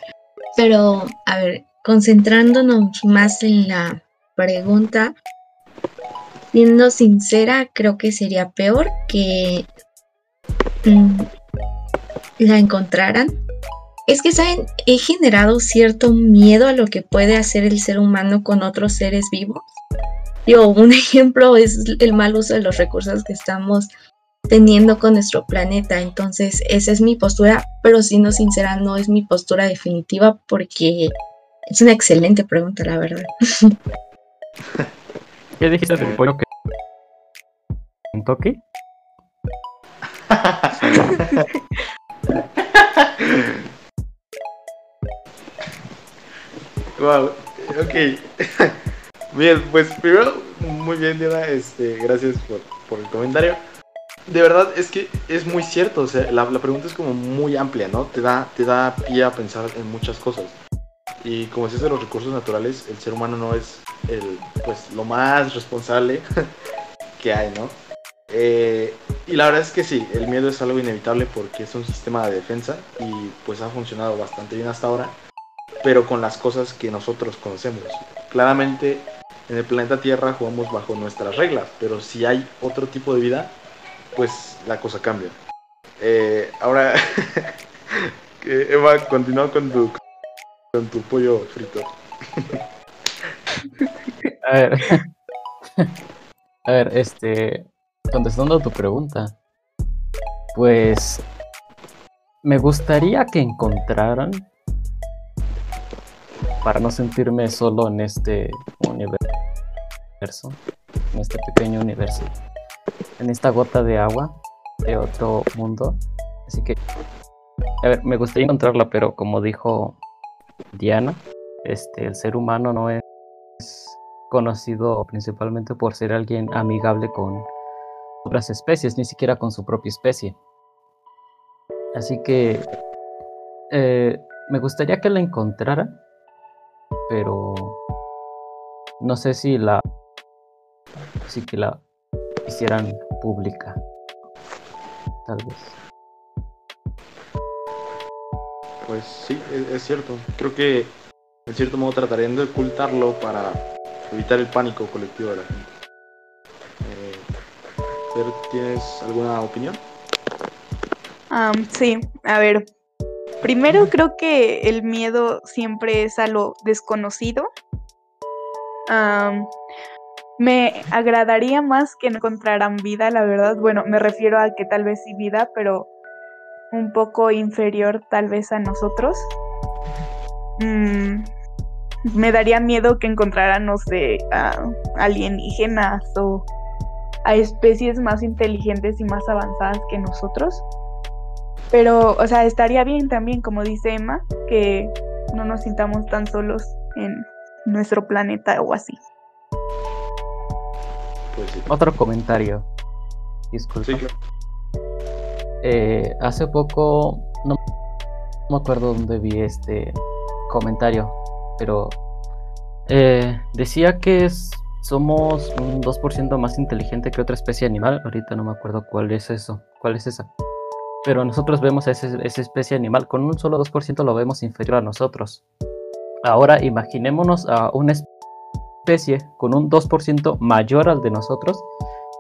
[SPEAKER 4] pero a ver, concentrándonos más en la pregunta, siendo sincera, creo que sería peor que mm, la encontraran es que, ¿saben? He generado cierto miedo a lo que puede hacer el ser humano con otros seres vivos. Yo, un ejemplo es el mal uso de los recursos que estamos teniendo con nuestro planeta. Entonces, esa es mi postura, pero siendo sincera, no es mi postura definitiva porque es una excelente pregunta, la verdad.
[SPEAKER 2] ¿Qué dijiste del pollo que Kentucky?
[SPEAKER 1] Wow, ok. Bien, pues primero, muy bien, Diana, este, gracias por, por el comentario. De verdad, es que es muy cierto, o sea, la, la pregunta es como muy amplia, ¿no? Te da, te da pie a pensar en muchas cosas. Y como decías de los recursos naturales, el ser humano no es el, pues, lo más responsable que hay, ¿no? Eh, y la verdad es que sí, el miedo es algo inevitable porque es un sistema de defensa y pues ha funcionado bastante bien hasta ahora pero con las cosas que nosotros conocemos. Claramente en el planeta Tierra jugamos bajo nuestras reglas, pero si hay otro tipo de vida, pues la cosa cambia. Eh, ahora, Eva, continúa con tu, con tu pollo frito.
[SPEAKER 2] A ver. A ver, este. Contestando a tu pregunta. Pues. Me gustaría que encontraran. Para no sentirme solo en este universo. En este pequeño universo. En esta gota de agua. De otro mundo. Así que. A ver, me gustaría encontrarla, pero como dijo Diana. Este, el ser humano no es conocido principalmente por ser alguien amigable con otras especies, ni siquiera con su propia especie. Así que eh, me gustaría que la encontrara, pero no sé si la si que la hicieran pública. Tal vez.
[SPEAKER 1] Pues sí, es, es cierto. Creo que en cierto modo tratarían de ocultarlo para evitar el pánico colectivo de la gente. Eh, ¿Tienes alguna opinión?
[SPEAKER 3] Am, sí, a ver. Primero creo que el miedo siempre es a lo desconocido. Me agradaría más que encontraran vida, la verdad. Bueno, me refiero a que tal vez sí vida, pero un poco inferior tal vez a nosotros. Mm, me daría miedo que encontraran, no sé, a alienígenas o a especies más inteligentes y más avanzadas que nosotros. Pero, o sea, estaría bien también, como dice Emma, que no nos sintamos tan solos en nuestro planeta o así.
[SPEAKER 1] Pues sí.
[SPEAKER 2] Otro comentario. Disculpa.
[SPEAKER 1] Sí, claro.
[SPEAKER 2] Eh, hace poco, no me acuerdo dónde vi este comentario, pero eh, decía que es, somos un 2% más inteligente que otra especie animal. Ahorita no me acuerdo cuál es eso, cuál es esa. Pero nosotros vemos a ese- esa especie animal, con un solo 2% lo vemos inferior a nosotros. Ahora imaginémonos a una especie con un 2% mayor al de nosotros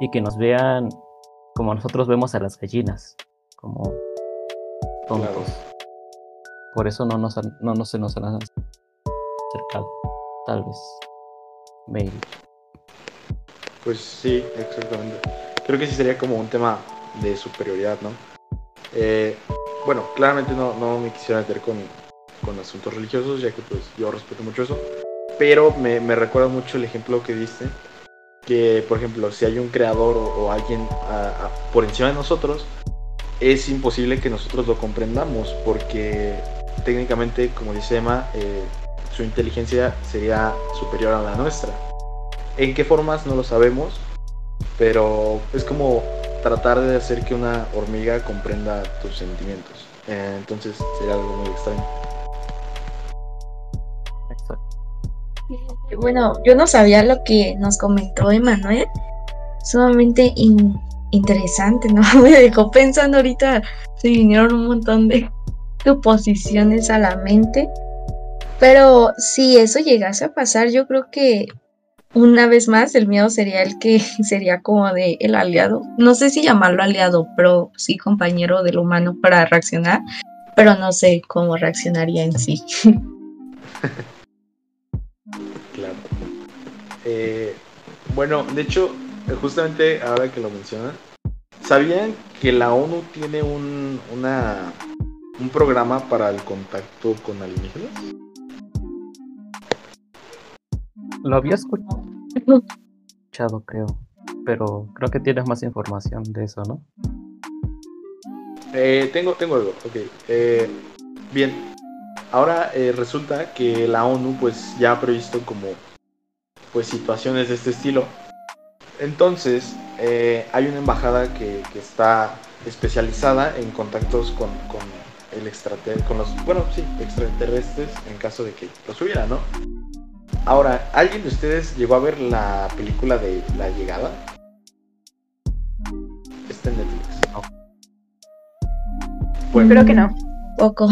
[SPEAKER 2] y que nos vean como nosotros vemos a las gallinas, como tontos.
[SPEAKER 1] Claro.
[SPEAKER 2] Por eso no, nos han- no, no se nos han acercado. Tal vez. Maybe.
[SPEAKER 1] Pues sí, exactamente. Creo que sí sería como un tema de superioridad, ¿no? Eh, bueno, claramente no, no me quisiera meter con, con asuntos religiosos, ya que pues yo respeto mucho eso. Pero me, me recuerda mucho el ejemplo que diste, que por ejemplo, si hay un creador o, alguien por encima de nosotros, es imposible que nosotros lo comprendamos, porque técnicamente, como dice Emma, eh, su inteligencia sería superior a la nuestra. ¿En qué formas? No lo sabemos, pero es como tratar de hacer que una hormiga comprenda tus sentimientos. Eh, entonces sería algo muy extraño.
[SPEAKER 4] Bueno, yo no sabía lo que nos comentó Emanuel. Sumamente in- interesante, ¿no? Me dejó pensando ahorita, se vinieron un montón de suposiciones a la mente. Pero si eso llegase a pasar, yo creo que una vez más el miedo sería el que sería como de el aliado. No sé si llamarlo aliado, pero sí compañero del humano para reaccionar. Pero no sé cómo reaccionaría en sí.
[SPEAKER 1] Claro. Eh, bueno, de hecho, eh, justamente ahora que lo mencionan, ¿sabían que la ONU tiene un, una, un programa para el contacto con alienígenas?
[SPEAKER 2] Lo había escuchado, creo. Pero creo que tienes más información de eso, ¿no?
[SPEAKER 1] Eh, tengo, tengo algo, ok. Eh, bien, ahora eh, resulta que la ONU pues ya ha previsto como pues situaciones de este estilo. Entonces, eh, hay una embajada que, que está especializada en contactos con, con el extrater con los, bueno, sí, extraterrestres en caso de que los hubiera, ¿no? Ahora, ¿alguien de ustedes llegó a ver la película de La Llegada? Está en Netflix. Bueno,
[SPEAKER 3] Creo que no.
[SPEAKER 4] Poco.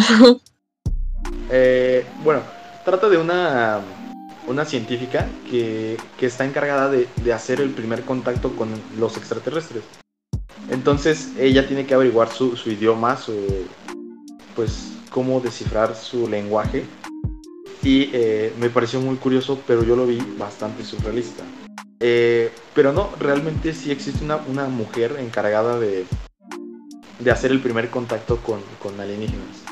[SPEAKER 1] Eh, bueno, trata de una, una científica que, que está encargada de, de hacer el primer contacto con los extraterrestres. Entonces ella tiene que averiguar su, su idioma, su, pues cómo descifrar su lenguaje. Y eh, me pareció muy curioso, pero yo lo vi bastante surrealista. Eh, pero no, realmente sí existe una, una mujer encargada de, de hacer el primer contacto con, con alienígenas.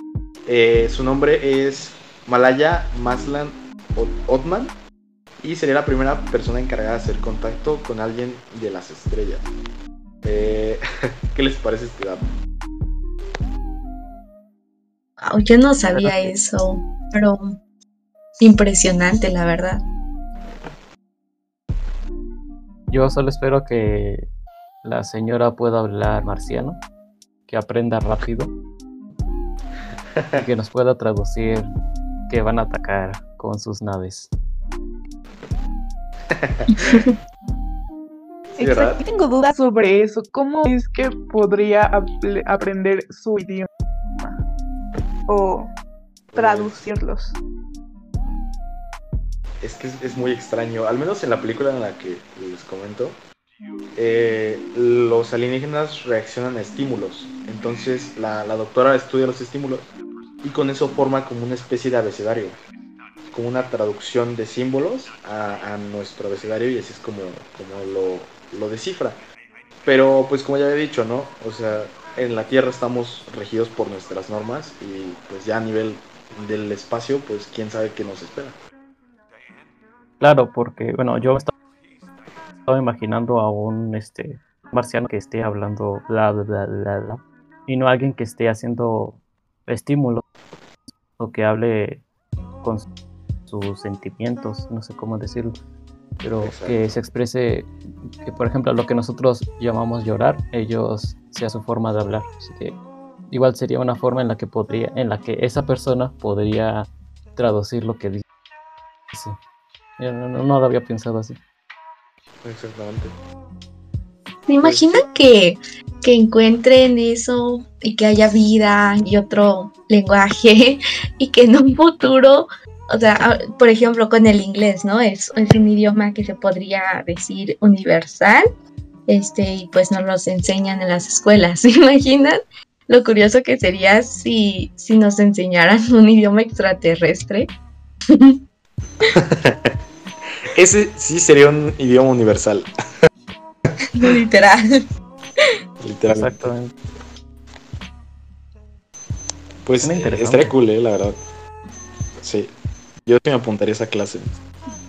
[SPEAKER 1] Eh, su nombre es Malaya Maslan Ot- Otman y sería la primera persona encargada de hacer contacto con alguien de las estrellas. ¿Qué les parece este dato?
[SPEAKER 4] Wow, yo no sabía eso, pero impresionante, la verdad.
[SPEAKER 2] Yo solo espero que la señora pueda hablar marciano, que aprenda rápido y que nos pueda traducir que van a atacar con sus naves.
[SPEAKER 3] Exacto. Tengo dudas sobre eso. ¿Cómo es que podría aprender su idioma? O traducirlos.
[SPEAKER 1] Es que es, muy extraño, al menos en la película en la que les comento, eh, los alienígenas reaccionan a estímulos. Entonces la, doctora estudia los estímulos y con eso forma como una especie de abecedario, como una traducción de símbolos a, nuestro abecedario y así es como, como lo, lo descifra. Pero pues como ya había dicho, ¿no? O sea, en la Tierra estamos regidos por nuestras normas y pues ya a nivel del espacio, pues quién sabe qué nos espera.
[SPEAKER 2] Claro, porque, bueno, yo estaba, estaba imaginando a un este, marciano que esté hablando bla, bla, bla, bla, bla, y no alguien que esté haciendo estímulos o que hable con su- sus sentimientos, no sé cómo decirlo, pero
[SPEAKER 1] Exacto.
[SPEAKER 2] que se exprese, que por ejemplo lo que nosotros llamamos llorar, ellos sea su forma de hablar, así que igual sería una forma en la que podría, en la que esa persona podría traducir lo que dice. Yo no, no- no lo había pensado así.
[SPEAKER 1] Exactamente.
[SPEAKER 4] ¿Me imaginan que, que encuentren eso y que haya vida y otro lenguaje y que en un futuro, o sea, por ejemplo, con el inglés, ¿no? Es, es un idioma que se podría decir universal, este, y pues nos los enseñan en las escuelas. ¿Se imaginan? Lo curioso que sería si, si nos enseñaran un idioma extraterrestre.
[SPEAKER 1] Ese sí sería un idioma universal,
[SPEAKER 4] Literal.
[SPEAKER 1] literalmente.
[SPEAKER 2] Exactamente.
[SPEAKER 1] Pues eh, estaría cool, eh, la verdad. Sí. Yo sí me apuntaría a esa clase.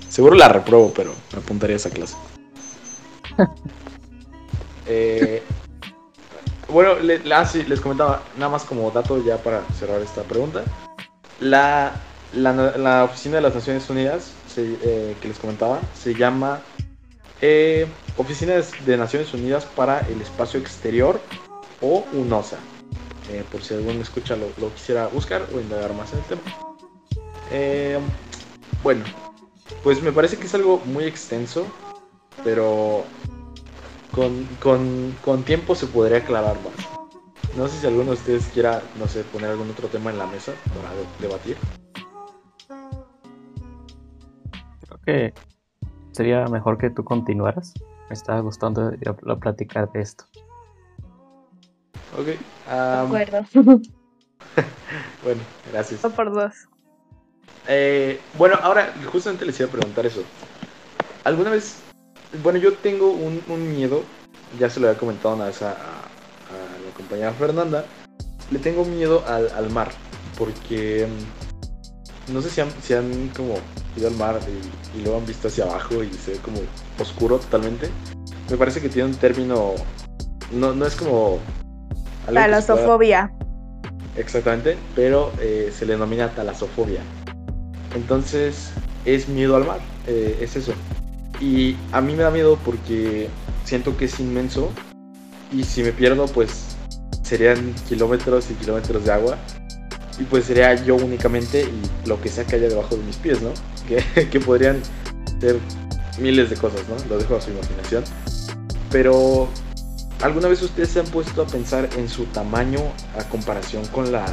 [SPEAKER 1] Seguro la repruebo, pero me apuntaría a esa clase. Eh, bueno, le- ah, sí, les comentaba, nada más como dato ya para cerrar esta pregunta. La, la, Oficina de las Naciones Unidas, eh, que les comentaba, se llama eh, Oficina de Naciones Unidas para el Espacio Exterior o UNOSA. Eh, por si alguno escucha lo, quisiera buscar o indagar más en el tema. Bueno, pues me parece que es algo muy extenso, pero con, con, con tiempo se podría aclarar más. No sé si alguno de ustedes quiera, no sé, poner algún otro tema en la mesa para de- debatir.
[SPEAKER 2] Que sería mejor que tú continuaras. Me estaba gustando la platicar de esto.
[SPEAKER 1] Ok.
[SPEAKER 4] De
[SPEAKER 1] am,
[SPEAKER 4] acuerdo.
[SPEAKER 1] bueno, gracias.
[SPEAKER 3] Dos por dos.
[SPEAKER 1] Eh, bueno, ahora justamente les iba a preguntar eso. ¿Alguna vez, bueno, yo tengo un, un miedo, ya se lo había comentado una vez a, a- a la compañera Fernanda, le tengo miedo al, al mar, porque no sé si han, si han como ido al mar y, y luego han visto hacia abajo y se ve como oscuro totalmente. Me parece que tiene un término, no, no es como... pueda-
[SPEAKER 3] Talasofobia.
[SPEAKER 1] Exactamente, pero eh, se le denomina talasofobia. Entonces es miedo al mar, eh, es eso. Y a mí me da miedo porque siento que es inmenso y si me pierdo pues serían kilómetros y kilómetros de agua y pues sería yo únicamente y lo que sea que haya debajo de mis pies, ¿no? Que, podrían ser miles de cosas, ¿no? Lo dejo a su imaginación. Pero ¿Alguna vez ustedes se han puesto a pensar en su tamaño a comparación con la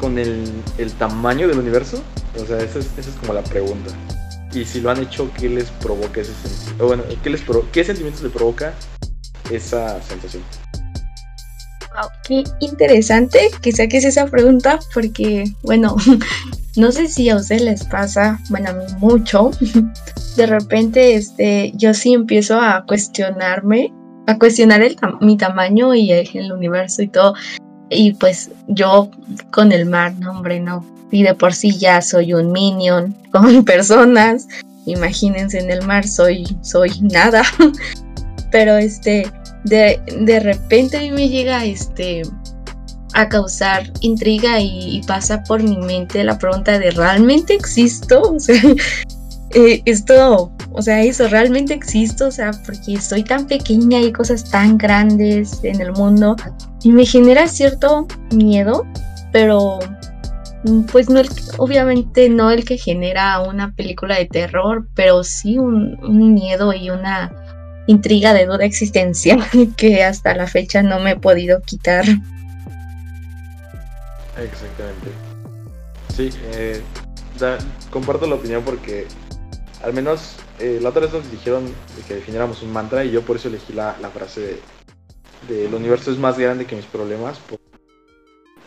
[SPEAKER 1] con el, el tamaño del universo? O sea, esa es, esa es como la pregunta. Y si lo han hecho, ¿qué les provoca ese sentimiento? Bueno, ¿qué, les pro- ¿qué sentimientos le provoca esa sensación?
[SPEAKER 4] Wow, qué interesante que saques esa pregunta porque, bueno, no sé si a ustedes les pasa, bueno, a mí mucho. De repente, este, yo sí empiezo a cuestionarme, a cuestionar el mi tamaño y el, el universo y todo. Y pues yo con el mar, no, hombre, no. Y de por sí ya soy un minion con personas. Imagínense en el mar, soy, soy nada. Pero este, de, de repente a mí me llega este a causar intriga y, pasa por mi mente la pregunta de ¿realmente existo? O sea, eh, esto, o sea, eso realmente existo, o sea, porque soy tan pequeña y cosas tan grandes en el mundo y me genera cierto miedo, pero mm, pues no el, obviamente no el que genera una película de terror, pero sí un miedo y una intriga de duda existencial que hasta la fecha no me he podido quitar.
[SPEAKER 1] Exactamente. Sí, eh, da- comparto la opinión porque al menos eh, la otra vez nos dijeron que definiéramos un mantra y yo por eso elegí la, frase de, de el universo es más grande que mis problemas. Pues,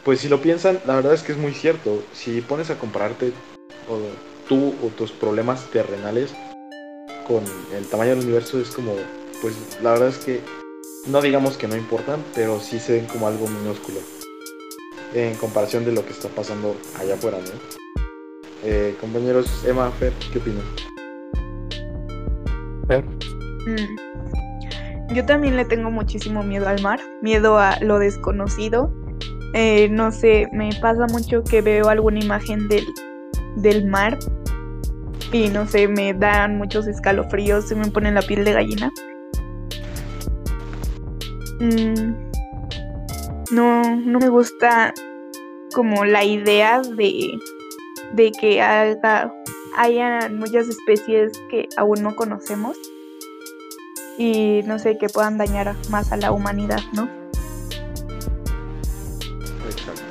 [SPEAKER 1] pues si lo piensan, la verdad es que es muy cierto. Si pones a compararte o, tú o tus problemas terrenales con el tamaño del universo es como, pues la verdad es que no digamos que no importan, pero sí se ven como algo minúsculo en comparación de lo que está pasando allá afuera, ¿no? Eh, compañeros, Emma, Fer, ¿qué opinan?
[SPEAKER 2] Pero,
[SPEAKER 3] Mm. Yo también le tengo muchísimo miedo al mar, miedo a lo desconocido. Eh, no sé, me pasa mucho que veo alguna imagen del, del mar y no sé, me dan muchos escalofríos, se me pone la piel de gallina. Mm, no, no me gusta como la idea de, de que haya, muchas especies que aún no conocemos y no sé, que puedan dañar más a la humanidad, ¿no?
[SPEAKER 1] Exacto.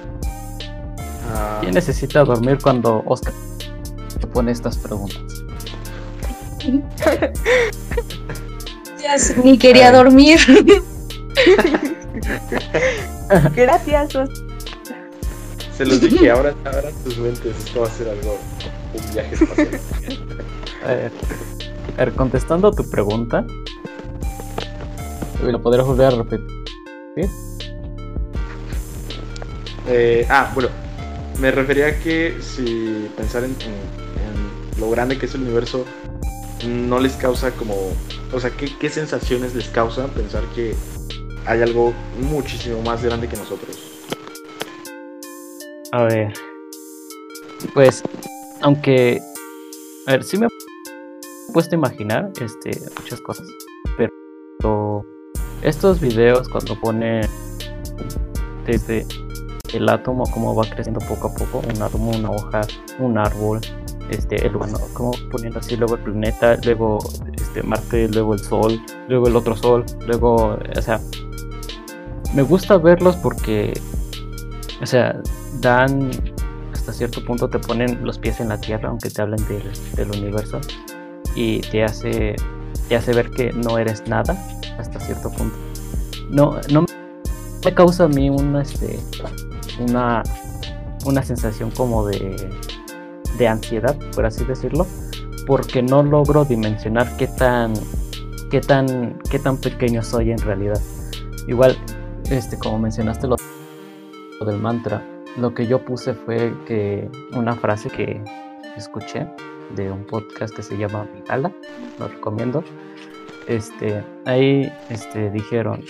[SPEAKER 2] ¿Quién necesita dormir cuando Oscar pone estas preguntas?
[SPEAKER 4] Ni quería
[SPEAKER 1] Ay.
[SPEAKER 4] dormir.
[SPEAKER 3] Gracias,
[SPEAKER 1] se los dije, ahora, ahora tus mentes, esto va a ser algo, un viaje espacial.
[SPEAKER 2] A ver, a ver, contestando a tu pregunta, ¿lo podrías volver a repetir?
[SPEAKER 1] Eh, ah, bueno, me refería a que si pensar en, en- en grande que es el universo no les causa como, o sea, ¿qué, qué sensaciones les causa pensar que hay algo muchísimo más grande que nosotros?
[SPEAKER 2] A ver. Pues, aunque. A ver, sí me he puesto a imaginar este, muchas cosas. Pero estos videos, cuando ponen desde el átomo, cómo va creciendo poco a poco, un átomo, una hoja, un árbol, este, el humano, cómo poniendo así, luego el planeta, luego este, Marte, luego el Sol, luego el otro Sol, luego, o sea, me gusta verlos porque, o sea, dan hasta cierto punto te ponen los pies en la tierra aunque te hablen del, del universo y te hace te hace ver que no eres nada hasta cierto punto. No no me causa a mí una este una una sensación como de de ansiedad por así decirlo porque no logro dimensionar qué tan qué tan qué tan pequeño soy en realidad igual este como mencionaste lo del mantra lo que yo puse fue que una frase que escuché de un podcast que se llama Vigala, lo recomiendo. Este, ahí este, dijeron,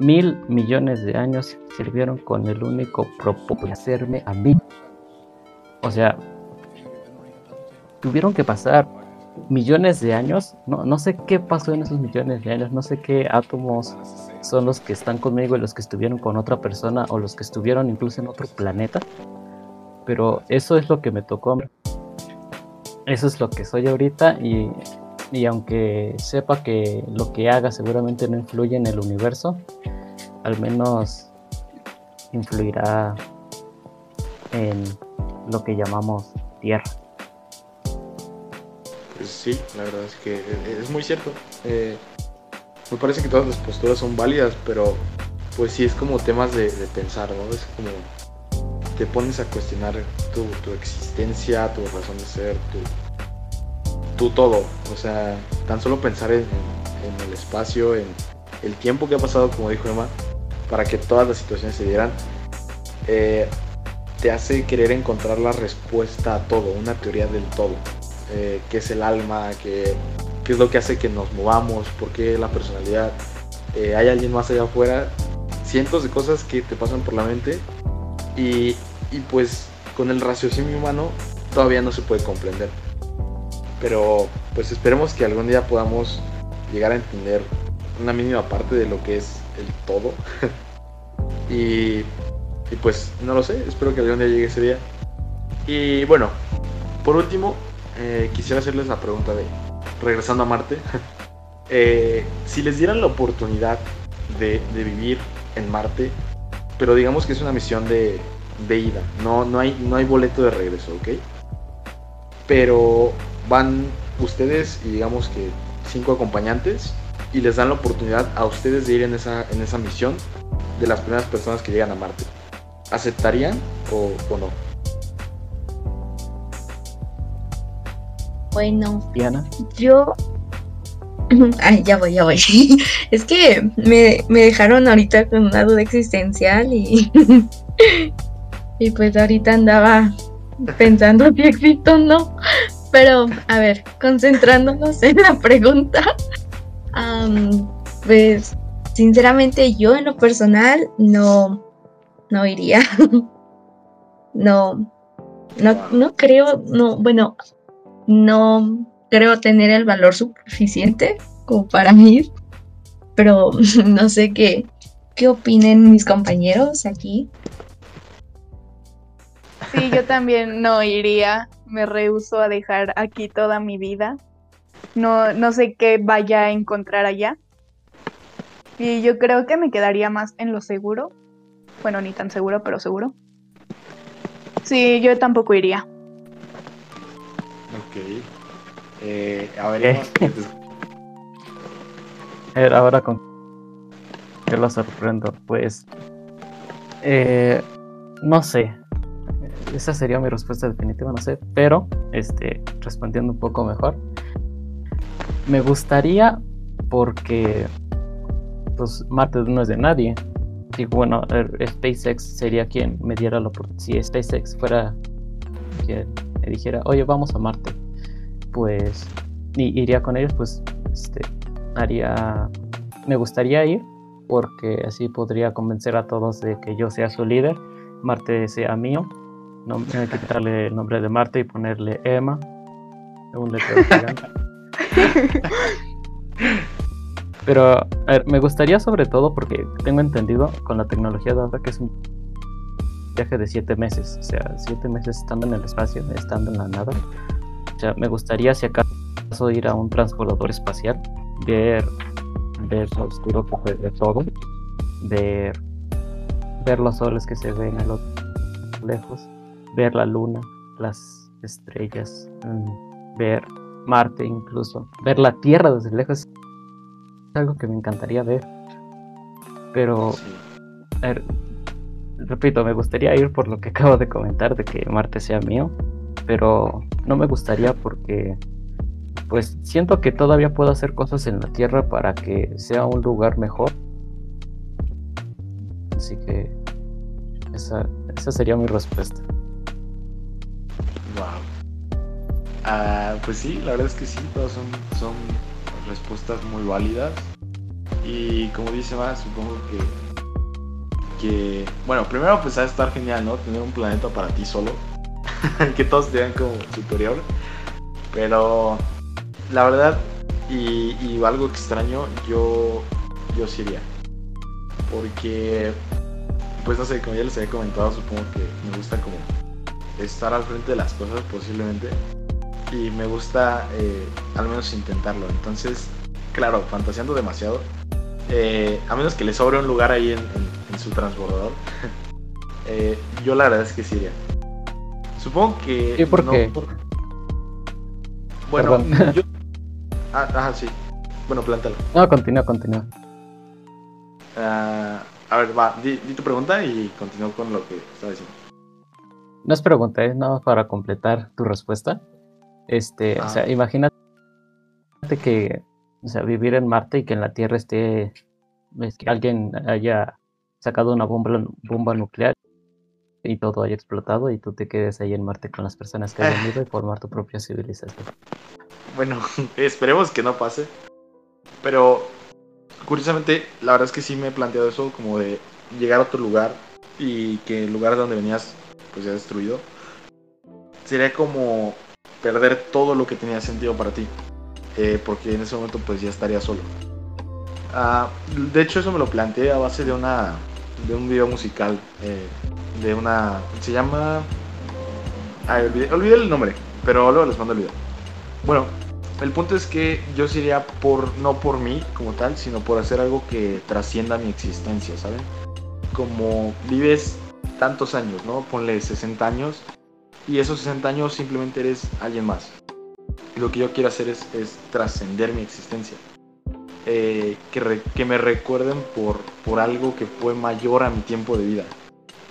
[SPEAKER 2] mil millones de años sirvieron con el único propósito de hacerme a mí. O sea, tuvieron que pasar millones de años, no, no sé qué pasó en esos millones de años, no sé qué átomos son los que están conmigo y los que estuvieron con otra persona o los que estuvieron incluso en otro planeta. Pero eso es lo que me tocó. Eso es lo que soy ahorita y, y aunque sepa que lo que haga seguramente no influye en el universo, al menos influirá en lo que llamamos Tierra.
[SPEAKER 1] Pues sí, la verdad es que es- muy cierto. Eh, me parece que todas las posturas son válidas, pero pues sí es como temas de, pensar, ¿no? Es como te pones a cuestionar tu, existencia, tu razón de ser, tu, todo. O sea, tan solo pensar en, en- en el espacio, en el tiempo que ha pasado, como dijo Emma, para que todas las situaciones se dieran, eh, te hace querer encontrar la respuesta a todo, una teoría del todo eh, qué es el alma, qué, qué es lo que hace que nos movamos, por qué la personalidad, eh, hay alguien más allá afuera, cientos de cosas que te pasan por la mente y, y pues con el raciocinio humano todavía no se puede comprender. Pero pues esperemos que algún día podamos llegar a entender una mínima parte de lo que es el todo. y, y pues no lo sé, espero que algún día llegue ese día. Y bueno, por último, eh, quisiera hacerles la pregunta de, regresando a Marte, eh, si les dieran la oportunidad de, de vivir en Marte, pero digamos que es una misión de, de ida, no, no, hay, no hay boleto de regreso, ¿ok? Pero van ustedes y digamos que cinco acompañantes y les dan la oportunidad a ustedes de ir en esa, en esa misión de las primeras personas que llegan a Marte. ¿Aceptarían o, o no?
[SPEAKER 4] Bueno,
[SPEAKER 2] Diana,
[SPEAKER 4] yo. Ay, ya voy, ya voy. Es que me, me dejaron ahorita con una duda existencial y. Y pues ahorita andaba pensando si existo o no. Pero, a ver, concentrándonos en la pregunta. pues, sinceramente, yo en lo personal no. No iría. No. No, no creo. No, bueno, no creo tener el valor suficiente como para ir, pero no sé qué, qué opinen mis compañeros aquí.
[SPEAKER 3] Sí, yo también no iría. Me rehuso a dejar aquí toda mi vida. No, no sé qué vaya a encontrar allá. Y yo creo que me quedaría más en lo seguro. Bueno, ni tan seguro, pero seguro. Sí, yo tampoco iría.
[SPEAKER 1] Ok. Eh, a ver,
[SPEAKER 2] ¿Qué?
[SPEAKER 1] Emma, ¿qué te-
[SPEAKER 2] A ver, ahora con qué lo sorprendo, pues eh, no sé. Esa sería mi respuesta definitiva, no sé. Pero, este, respondiendo un poco mejor, me gustaría porque, pues, Marte no es de nadie. Y bueno, el- SpaceX sería quien me diera la oportunidad. Si SpaceX fuera quien dijera, oye, vamos a Marte, pues, y iría con ellos, pues, este, haría me gustaría ir porque así podría convencer a todos de que yo sea su líder, Marte sea mío, no que quitarle el nombre de Marte y ponerle Emma, un letrero gigante. Pero a ver, me gustaría sobre todo porque tengo entendido con la tecnología de ahora que es un viaje de siete meses, o sea, siete meses estando en el espacio, estando en la nada. O sea, me gustaría si acaso ir a un transbordador espacial, ver ver lo oscuro que se ve todo, ver, ver los soles que se ven a lo lejos, ver la luna, las estrellas, mm, ver Marte incluso, ver la Tierra desde lejos es algo que me encantaría ver. Pero, a ver, repito, me gustaría ir por lo que acabo de comentar de que Marte sea mío, pero no me gustaría porque pues siento que todavía puedo hacer cosas en la Tierra para que sea un lugar mejor. Así que esa, esa sería mi respuesta.
[SPEAKER 1] Wow. Ah, pues sí, la verdad es que sí, todas son, son respuestas muy válidas. Y como dice más, supongo que, que. Bueno, primero pues de estar genial, ¿no? Tener un planeta para ti solo. que todos te vean como superior. Pero la verdad, y, y algo extraño, yo, yo sí iría. Porque, pues no sé, como ya les había comentado, supongo que me gusta como estar al frente de las cosas posiblemente. Y me gusta eh, al menos intentarlo. Entonces, claro, fantaseando demasiado. Eh, a menos que le sobre un lugar ahí en, en- en su transbordador. eh, yo la verdad es que sí iría. Supongo que...
[SPEAKER 2] ¿Y por
[SPEAKER 1] no
[SPEAKER 2] qué?
[SPEAKER 1] por- Bueno,
[SPEAKER 2] Perdón.
[SPEAKER 1] yo... Ah, ajá, sí. Bueno, plántalo.
[SPEAKER 2] No, continúa, continúa.
[SPEAKER 1] Ah, a ver, va, di, di tu pregunta y continúo con lo que estaba diciendo.
[SPEAKER 2] No es pregunta, es nada más para completar tu respuesta. Este,
[SPEAKER 1] Ah.
[SPEAKER 2] o sea, imagínate que, o sea, vivir en Marte y que en la Tierra esté, es que alguien haya sacado una bomba, bomba nuclear y todo haya explotado y tú te quedes ahí en Marte con las personas que hayan ido y formar tu propia civilización.
[SPEAKER 1] Bueno, esperemos que no pase. Pero curiosamente, la verdad es que sí me he planteado eso como de llegar a otro lugar y que el lugar de donde venías pues ya destruido. Sería como perder todo lo que tenía sentido para ti. Eh, porque en ese momento pues ya estaría solo. Ah, de hecho eso me lo planteé a base de una de un video musical eh, de una se llama olvidé, olvidé el nombre pero luego les mando el video. Bueno el punto es que yo sería por no por mí como tal sino por hacer algo que trascienda mi existencia saben como vives tantos años no ponle 60 años y esos 60 años simplemente eres alguien más lo que yo quiero hacer es, trascender mi existencia eh, que, me recuerden por, algo que fue mayor a mi tiempo de vida.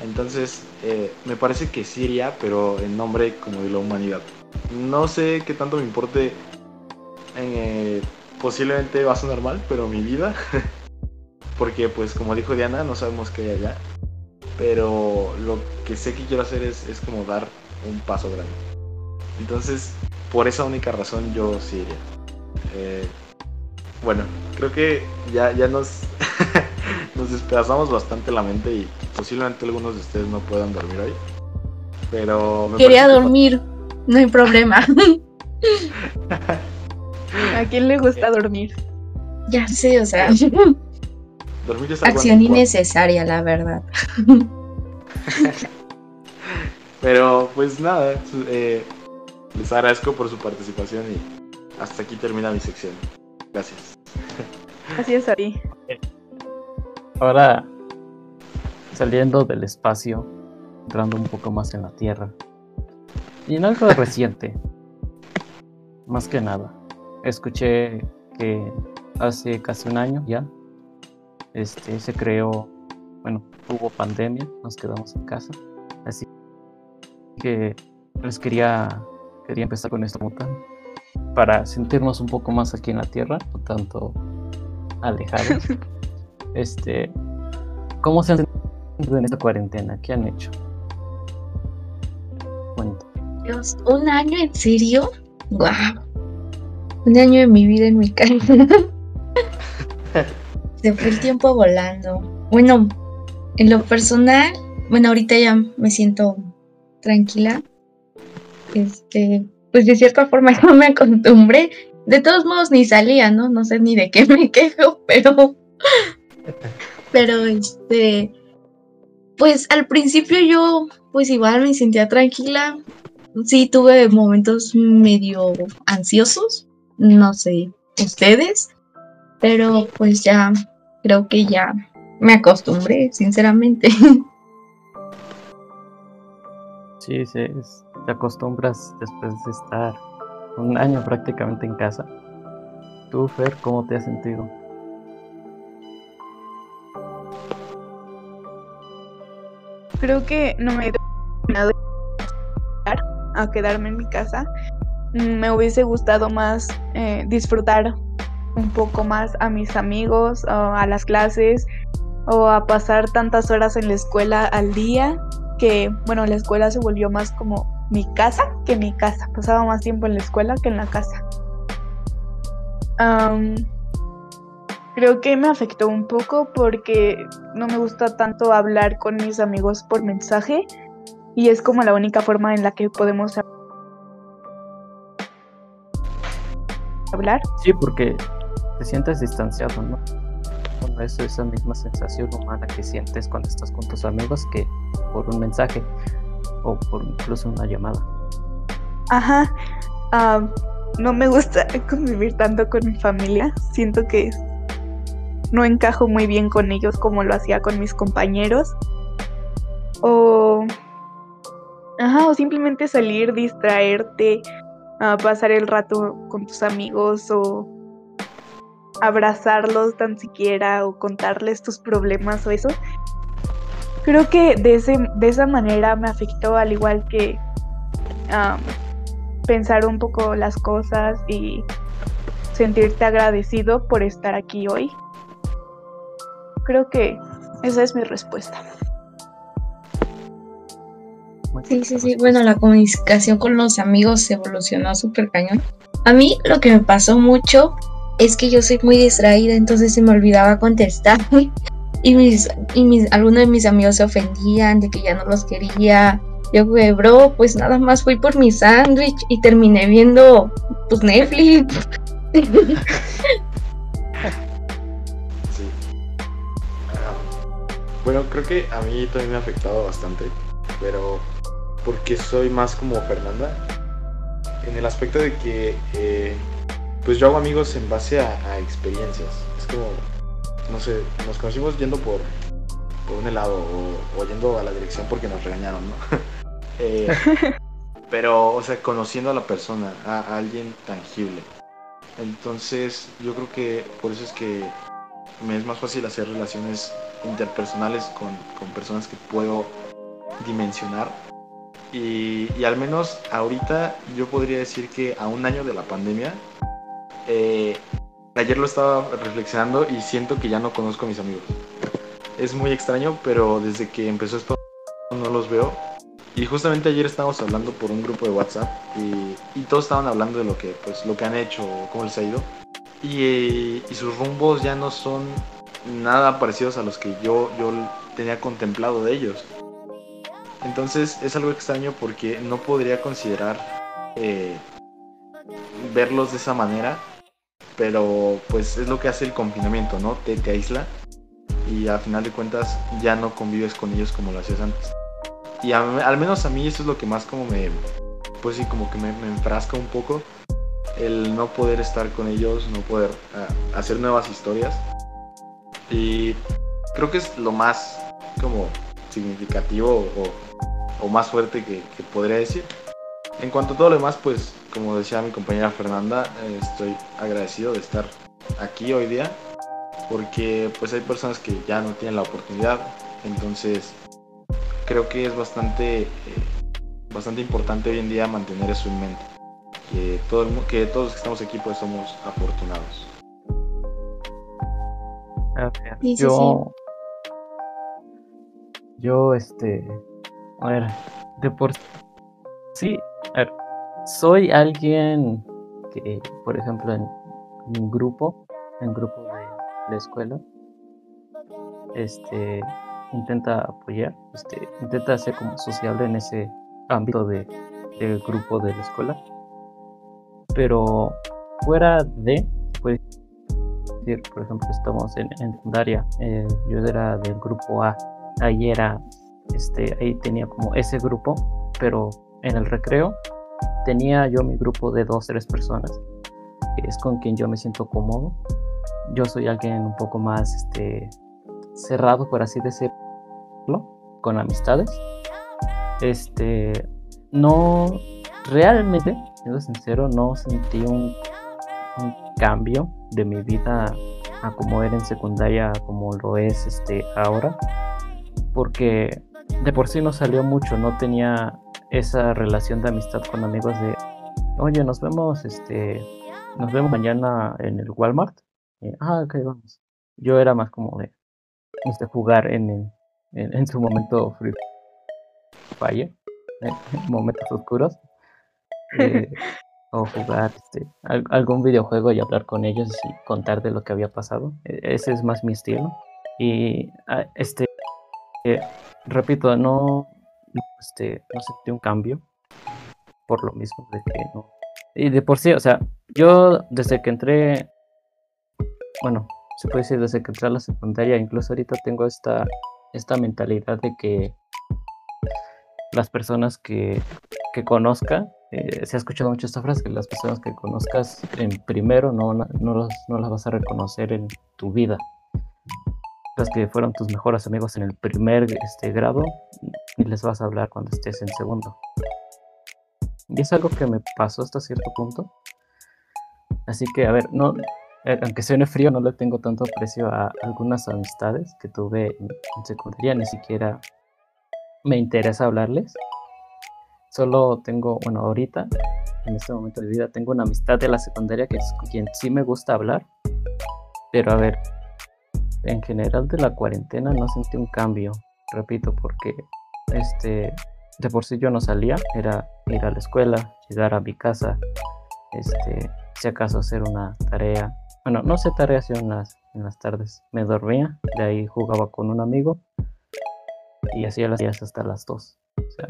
[SPEAKER 1] Entonces, eh, me parece que sí iría, pero en nombre como de la humanidad. No sé qué tanto me importe, eh, posiblemente va a sonar mal, pero mi vida, porque pues como dijo Diana, no sabemos qué hay allá. Pero lo que sé que quiero hacer es, es como dar un paso grande. Entonces, por esa única razón yo sí iría. Eh, bueno, creo que ya, ya nos, nos despedazamos bastante la mente y posiblemente algunos de ustedes no puedan dormir hoy. Pero me
[SPEAKER 4] Quería
[SPEAKER 1] que-
[SPEAKER 4] dormir, no hay problema.
[SPEAKER 3] ¿A quién le gusta dormir?
[SPEAKER 4] ya sé, o sea,
[SPEAKER 1] dormir es algo
[SPEAKER 4] acción innecesaria, la verdad.
[SPEAKER 1] Pero pues nada, eh, les agradezco por su participación y hasta aquí termina mi sección. Gracias.
[SPEAKER 3] Gracias a ti.
[SPEAKER 2] Ahora, saliendo del espacio, entrando un poco más en la Tierra. Y en algo reciente, más que nada, escuché que hace casi un año ya, este, se creó, bueno, hubo pandemia, nos quedamos en casa, así que les quería, quería empezar con esto para sentirnos un poco más aquí en la Tierra, no tanto alejados. este, ¿cómo se han sentido en esta cuarentena? ¿Qué han hecho?
[SPEAKER 4] Dios, ¿un año en serio? ¡Wow! Un año de mi vida en mi casa. Se fue el tiempo volando. Bueno, en lo personal, bueno, ahorita ya me siento tranquila. Este, pues de cierta forma no me acostumbré. De todos modos ni salía, ¿no? No sé ni de qué me quejo, pero pero este pues al principio yo pues igual me sentía tranquila. Sí tuve momentos medio ansiosos, no sé, ustedes, pero pues ya creo que ya me acostumbré, sinceramente.
[SPEAKER 2] Sí, sí, te acostumbras después de estar un año prácticamente en casa. Tú, Fer, ¿cómo te has sentido?
[SPEAKER 3] Creo que no me he terminado a quedarme en mi casa. Me hubiese gustado más eh, disfrutar un poco más a mis amigos, a las clases, o a pasar tantas horas en la escuela al día que, bueno, la escuela se volvió más como mi casa que mi casa. Pasaba más tiempo en la escuela que en la casa. creo que me afectó un poco porque no me gusta tanto hablar con mis amigos por mensaje y es como la única forma en la que podemos hablar.
[SPEAKER 2] Sí, porque te sientes distanciado, ¿no? eso, esa misma sensación humana que sientes cuando estás con tus amigos que por un mensaje o por incluso una llamada.
[SPEAKER 3] Ajá. no me gusta convivir tanto con mi familia. Siento que no encajo muy bien con ellos como lo hacía con mis compañeros. O. Ajá, o simplemente salir, distraerte, pasar el rato con tus amigos o abrazarlos tan siquiera o contarles tus problemas o eso. Creo que de, ese, de esa manera me afectó al igual que pensar un poco las cosas y sentirte agradecido por estar aquí hoy. Creo que esa es mi respuesta.
[SPEAKER 4] Sí, sí, sí. Bueno, la comunicación con los amigos evolucionó súper cañón. A mí lo que me pasó mucho es que yo soy muy distraída, entonces se me olvidaba contestar. Y mis, y mis, algunos de mis amigos se ofendían de que ya no los quería. Yo, güey, bro, pues nada más fui por mi sándwich y terminé viendo, pues, Netflix.
[SPEAKER 1] Sí. bueno, creo que a mí también me ha afectado bastante, pero porque soy más como Fernanda, en el aspecto de que eh, pues yo hago amigos en base a, experiencias. Es como, no sé, nos conocimos yendo por, por un helado o, yendo a la dirección porque nos regañaron, ¿no? Eh, pero, o sea, conociendo a la persona, a, alguien tangible. Entonces, yo creo que por eso es que me es más fácil hacer relaciones interpersonales con, con personas que puedo dimensionar. Y, y, al menos ahorita yo podría decir que a un año de la pandemia eh, ayer lo estaba reflexionando y siento que ya no conozco a mis amigos. Es muy extraño, pero desde que empezó esto no los veo. Y justamente ayer estábamos hablando por un grupo de WhatsApp y, todos estaban hablando de lo que, pues, lo que han hecho, cómo les ha ido. Y, sus rumbos ya no son nada parecidos a los que yo, yo tenía contemplado de ellos. Entonces es algo extraño porque no podría considerar eh, verlos de esa manera pero pues es lo que hace el confinamiento, ¿no? Te, te aísla y a final de cuentas ya no convives con ellos como lo hacías antes. y al menos a mí eso es lo que más como me, pues sí, como que me, me enfrasca un poco. El no poder estar con ellos, no poder ah, hacer nuevas historias. Y creo que es lo más como significativo o, más fuerte que podría decir. En cuanto a todo lo demás, pues como decía mi compañera Fernanda, eh, estoy agradecido de estar aquí hoy día porque pues hay personas que ya no tienen la oportunidad, entonces creo que es bastante eh, bastante importante hoy en día mantener eso en mente, que todo el que todos los que estamos aquí pues somos afortunados.
[SPEAKER 4] Sí, sí,
[SPEAKER 2] yo. Yo, este. A ver, de por sí. A ver, soy alguien que, por ejemplo, en un grupo, en grupo de la escuela, este. Intenta apoyar, este, intenta ser como sociable en ese ámbito de, del grupo de la escuela. Pero fuera de, pues, decir, por ejemplo, estamos en, en secundaria, eh, yo era del grupo A, ahí era, este, ahí tenía como ese grupo, pero en el recreo tenía yo mi grupo de dos, tres personas, que es con quien yo me siento cómodo. Yo soy alguien un poco más, este, cerrado, por así decirlo, con amistades. Este, no, realmente, siendo sincero, no sentí un cambio de mi vida a como era en secundaria como lo es este ahora porque de por sí no salió mucho no tenía esa relación de amistad con amigos de oye nos vemos este nos vemos mañana en el Walmart Y, ah ok vamos yo era más como de este, jugar en, en, en su momento Free Fire en momentos oscuros eh, o jugar este, al- algún videojuego y hablar con ellos y contar de lo que había pasado. E- Ese es más mi estilo. Y ah, este, eh, repito, no, este, no sentí un cambio por lo mismo de que no. Y de por sí, o sea, yo desde que entré, bueno, se puede decir desde que entré a la secundaria, incluso ahorita tengo esta, esta mentalidad de que las personas que, que conozca, eh, se ha escuchado mucho esta frase, que las personas que conozcas en primero no, no, no las vas a reconocer en tu vida. Las que fueron tus mejores amigos en el primer este, grado, y les vas a hablar cuando estés en segundo. Y es algo que me pasó hasta cierto punto. Así que, a ver, no, eh, aunque suene frío, no le tengo tanto aprecio a algunas amistades que tuve en, en secundaria, ni siquiera me interesa hablarles. Solo tengo, bueno, ahorita, en este momento de vida, tengo una amistad de la secundaria que es con quien sí me gusta hablar. Pero a ver, en general de la cuarentena no sentí un cambio, repito, porque este, de por sí yo no salía, era ir a la escuela, llegar a mi casa, este, si acaso hacer una tarea. Bueno, no sé tareas yo en las, en las tardes. Me dormía, de ahí jugaba con un amigo y hacía las tareas hasta las 2. O sea,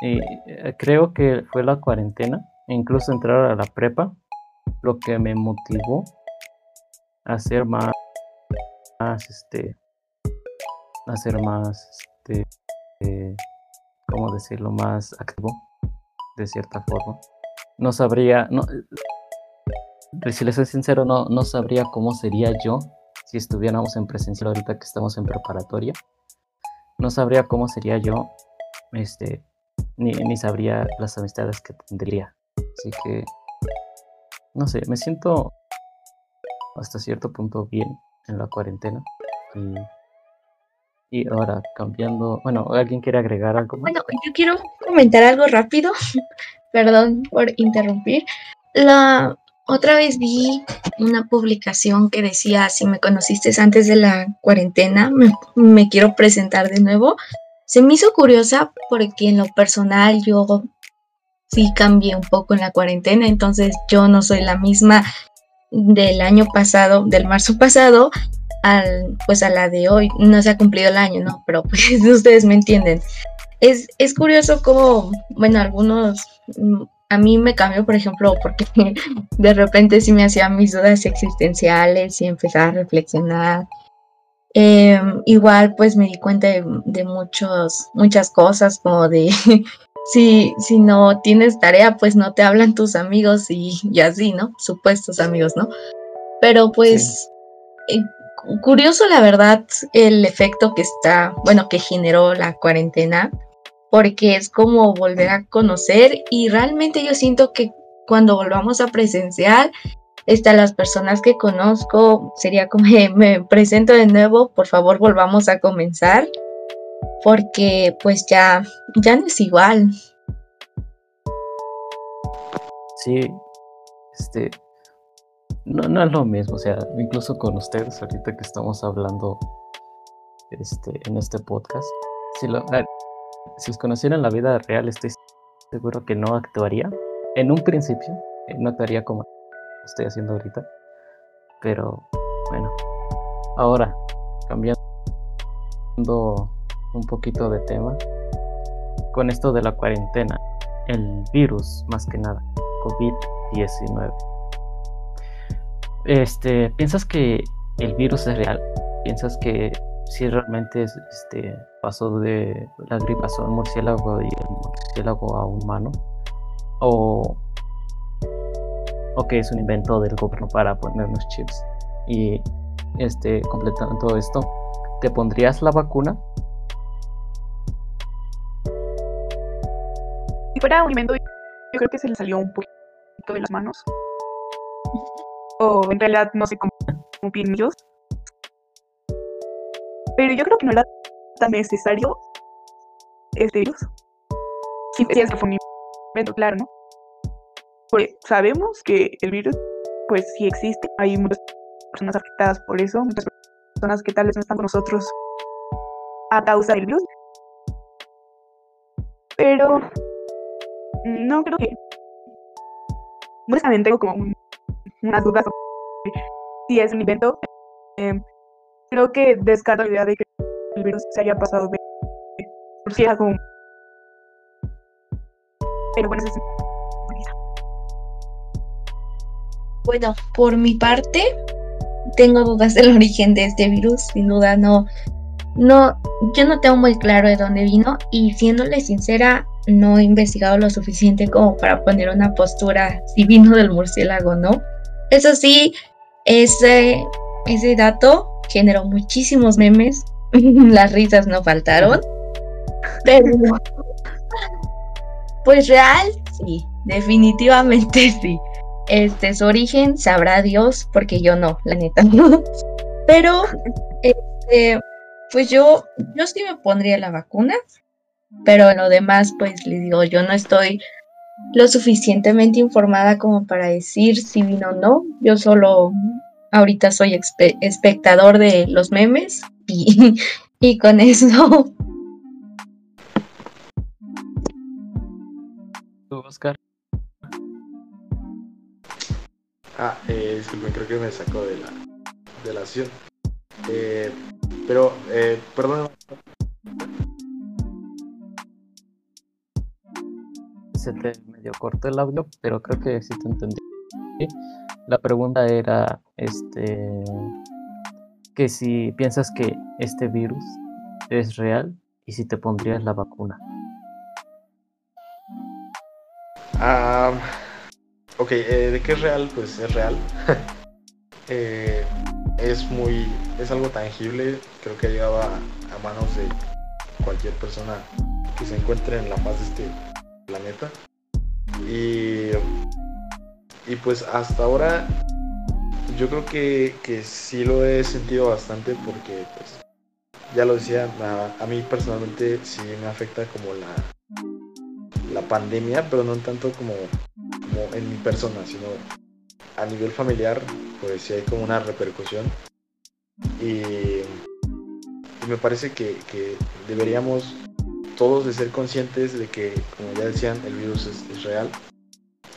[SPEAKER 2] y eh, creo que fue la cuarentena, e incluso entrar a la prepa, lo que me motivó a ser más, más este, a ser más, este, eh, ¿cómo decirlo? Más activo, de cierta forma. No sabría, no, si les soy sincero, no, no sabría cómo sería yo si estuviéramos en presencial ahorita que estamos en preparatoria. No sabría cómo sería yo, este, ni, ni sabría las amistades que tendría. Así que, no sé, me siento hasta cierto punto bien en la cuarentena. Y, y ahora cambiando, bueno, ¿alguien quiere agregar algo más?
[SPEAKER 4] Bueno, yo quiero comentar algo rápido. Perdón por interrumpir. La otra vez vi una publicación que decía, si me conociste antes de la cuarentena, me, me quiero presentar de nuevo. Se me hizo curiosa porque en lo personal yo sí cambié un poco en la cuarentena, entonces yo no soy la misma del año pasado, del marzo pasado, al, pues a la de hoy. No se ha cumplido el año, ¿no? Pero pues ustedes me entienden. Es, es curioso cómo, bueno, algunos, mm, a mí me cambió, por ejemplo, porque de repente sí me hacía mis dudas existenciales y empezaba a reflexionar. Eh, igual pues me di cuenta de, de muchos, muchas cosas como de si, si no tienes tarea pues no te hablan tus amigos y, y así, ¿no? Supuestos amigos, ¿no? Pero pues eh, cu- curioso la verdad el efecto que está, bueno, que generó la cuarentena, porque es como volver a conocer y realmente yo siento que cuando volvamos a presenciar, están las personas que conozco, sería como me presento de nuevo, por favor volvamos a comenzar, porque pues ya, ya no es igual.
[SPEAKER 2] Sí, este, no, no es lo mismo, o sea, incluso con ustedes ahorita que estamos hablando este, en este podcast, si, lo, si os conocieran la vida real, estoy seguro que no actuaría, en un principio, eh, no actuaría como estoy haciendo ahorita, pero bueno, ahora, cambiando un poquito de tema, con esto de la cuarentena, el virus más que nada. COVID-19. Este, ¿piensas que el virus es real? ¿Piensas que si realmente es- este, pasó de la un murciélago y el murciélago a humano? ¿O, o que es un invento del gobierno para ponernos chips? Y este, completando todo esto, ¿te pondrías la vacuna?
[SPEAKER 3] Si fuera un invento, yo creo que se le salió un poquito de las manos. O en realidad no sé cómo, piensan ellos. Pero yo creo que no era tan necesario este virus. Si si es que fue un invento, claro, ¿no? Porque sabemos que el virus, pues sí existe. Hay muchas personas afectadas por eso, muchas personas que tal vez no están con nosotros a causa del virus. Pero no creo que. Honestamente tengo como un- unas dudas sobre si es un invento. Eh, creo que descarto la idea de que el virus se haya pasado de. Pero bueno, eso es
[SPEAKER 4] Bueno, por mi parte, tengo dudas del origen de este virus. Sin duda, no, no, yo no tengo muy claro de dónde vino y siéndole sincera, no he investigado lo suficiente como para poner una postura si vino del murciélago no. Eso sí, ese, ese dato generó muchísimos memes. Las risas no faltaron. Pero, pues real, sí, definitivamente sí. Este, su origen sabrá Dios, porque yo no, la neta. Pero, este, pues yo, yo sí me pondría la vacuna, pero en lo demás, pues les digo, yo no estoy lo suficientemente informada como para decir si vino o no. Yo solo ahorita soy espectador de los memes y, y con eso,
[SPEAKER 2] ¿Tú, Oscar?
[SPEAKER 1] Ah, eh, disculpen, creo que me sacó de la, de la acción. Eh, pero, eh, perdón,
[SPEAKER 2] se te medio cortó el audio, pero creo que sí te entendí. La pregunta era, este, que si piensas que este virus es real y si te pondrías la vacuna.
[SPEAKER 1] Ah, ok, eh, de qué es real, pues es real. Eh, es muy, es algo tangible, creo que ha llegado a, a manos de cualquier persona que se encuentre en la faz de este planeta. Y, y pues hasta ahora yo creo que, que sí lo he sentido bastante porque pues ya lo decía, a, a mí personalmente sí me afecta como la, la pandemia, pero no tanto como, en mi persona, sino a nivel familiar, pues sí hay como una repercusión. Y, me parece que deberíamos todos de ser conscientes de que, como ya decían, el virus es, real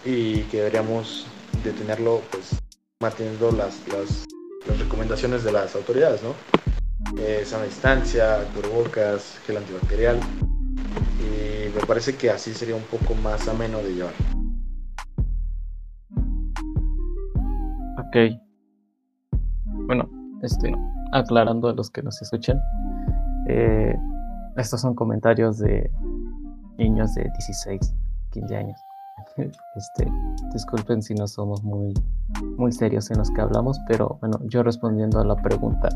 [SPEAKER 1] y que deberíamos detenerlo pues manteniendo las, las, recomendaciones de las autoridades, ¿no? Eh, sana distancia, cubrebocas, gel antibacterial y me parece que así sería un poco más ameno de llevar.
[SPEAKER 2] Ok. Bueno, este, aclarando a los que nos escuchan, eh, estos son comentarios de niños de 16, 15 años. Este, disculpen si no somos muy, muy serios en los que hablamos, pero bueno, yo respondiendo a la pregunta,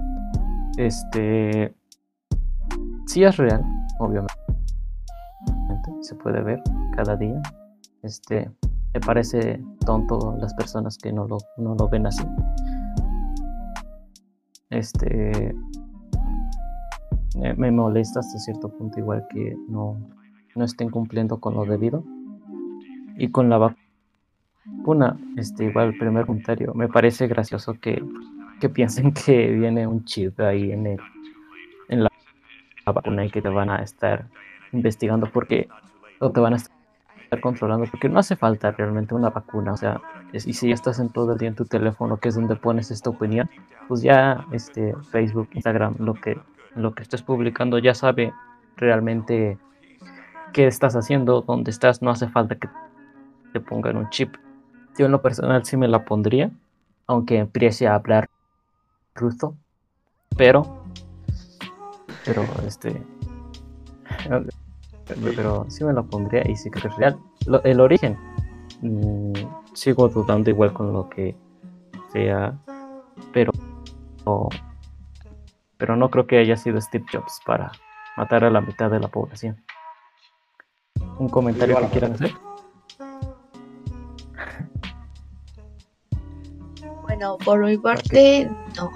[SPEAKER 2] este, sí es real, obviamente, se puede ver cada día. Este, me parece tonto las personas que no lo, no lo ven así. Este, me molesta hasta cierto punto igual que no, no estén cumpliendo con lo debido. Y con la vacuna, este, igual el primer comentario, me parece gracioso que, que piensen que viene un chip ahí en, en la, vacuna y que te van a estar investigando porque o te van a estar controlando porque no hace falta realmente una vacuna o sea si ya estás en todo el día en tu teléfono que es donde pones esta opinión pues ya este Facebook Instagram lo que lo que estés publicando ya sabe realmente qué estás haciendo, dónde estás, no hace falta que te pongan un chip. Yo en lo personal sí me la pondría, aunque empiece a hablar ruso, pero, pero este, pero sí me la pondría y sí que es real. el origen, mm, sigo dudando igual con lo que sea, pero, pero no creo que haya sido Steve Jobs para matar a la mitad de la población. ¿Un comentario que quieran hacer?
[SPEAKER 4] Bueno, por mi parte, no.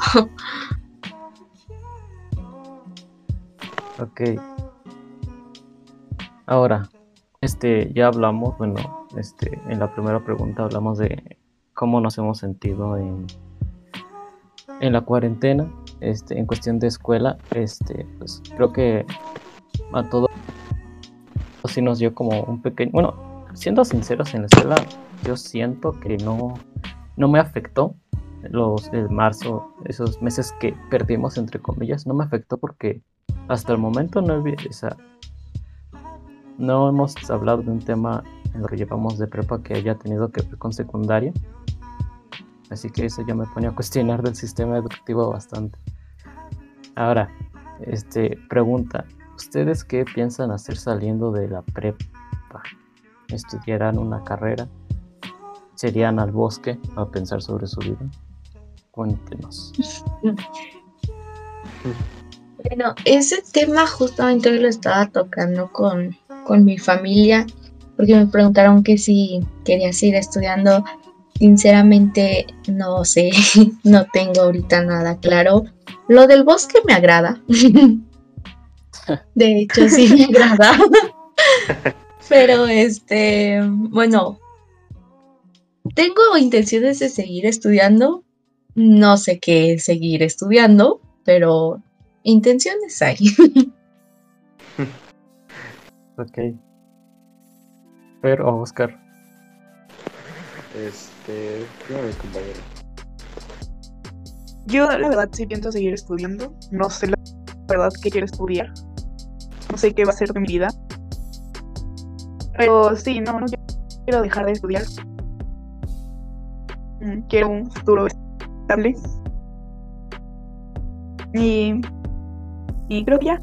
[SPEAKER 2] ok. Ahora, este, ya hablamos, bueno, este, en la primera pregunta hablamos de cómo nos hemos sentido en, en la cuarentena, este, en cuestión de escuela, este, pues creo que a todos sí nos dio como un pequeño, bueno, siendo sinceros en la escuela, yo siento que no, no me afectó los de marzo, esos meses que perdimos entre comillas, no me afectó porque hasta el momento no, esa, no hemos hablado de un tema en lo que llevamos de prepa que haya tenido que ver con secundaria. Así que eso ya me pone a cuestionar del sistema educativo bastante. Ahora, este pregunta, ¿Ustedes qué piensan hacer saliendo de la prepa? ¿Estudiarán una carrera? ¿Serían al bosque a pensar sobre su vida? Cuéntenos.
[SPEAKER 4] Bueno, ese tema justamente lo estaba tocando con, con mi familia, porque me preguntaron que si quería seguir estudiando. Sinceramente, no sé, no tengo ahorita nada claro. Lo del bosque me agrada. De hecho, sí me agrada. Pero este, bueno, tengo intenciones de seguir estudiando. No sé qué seguir estudiando, pero intenciones hay.
[SPEAKER 2] ok. Pero, Oscar.
[SPEAKER 1] Este, mi compañero.
[SPEAKER 3] Yo la verdad sí pienso seguir estudiando. No sé la verdad qué quiero estudiar no sé qué va a ser de mi vida. Pero sí, no, no quiero dejar de estudiar. Mm, quiero un futuro estable. Y, y creo que ya.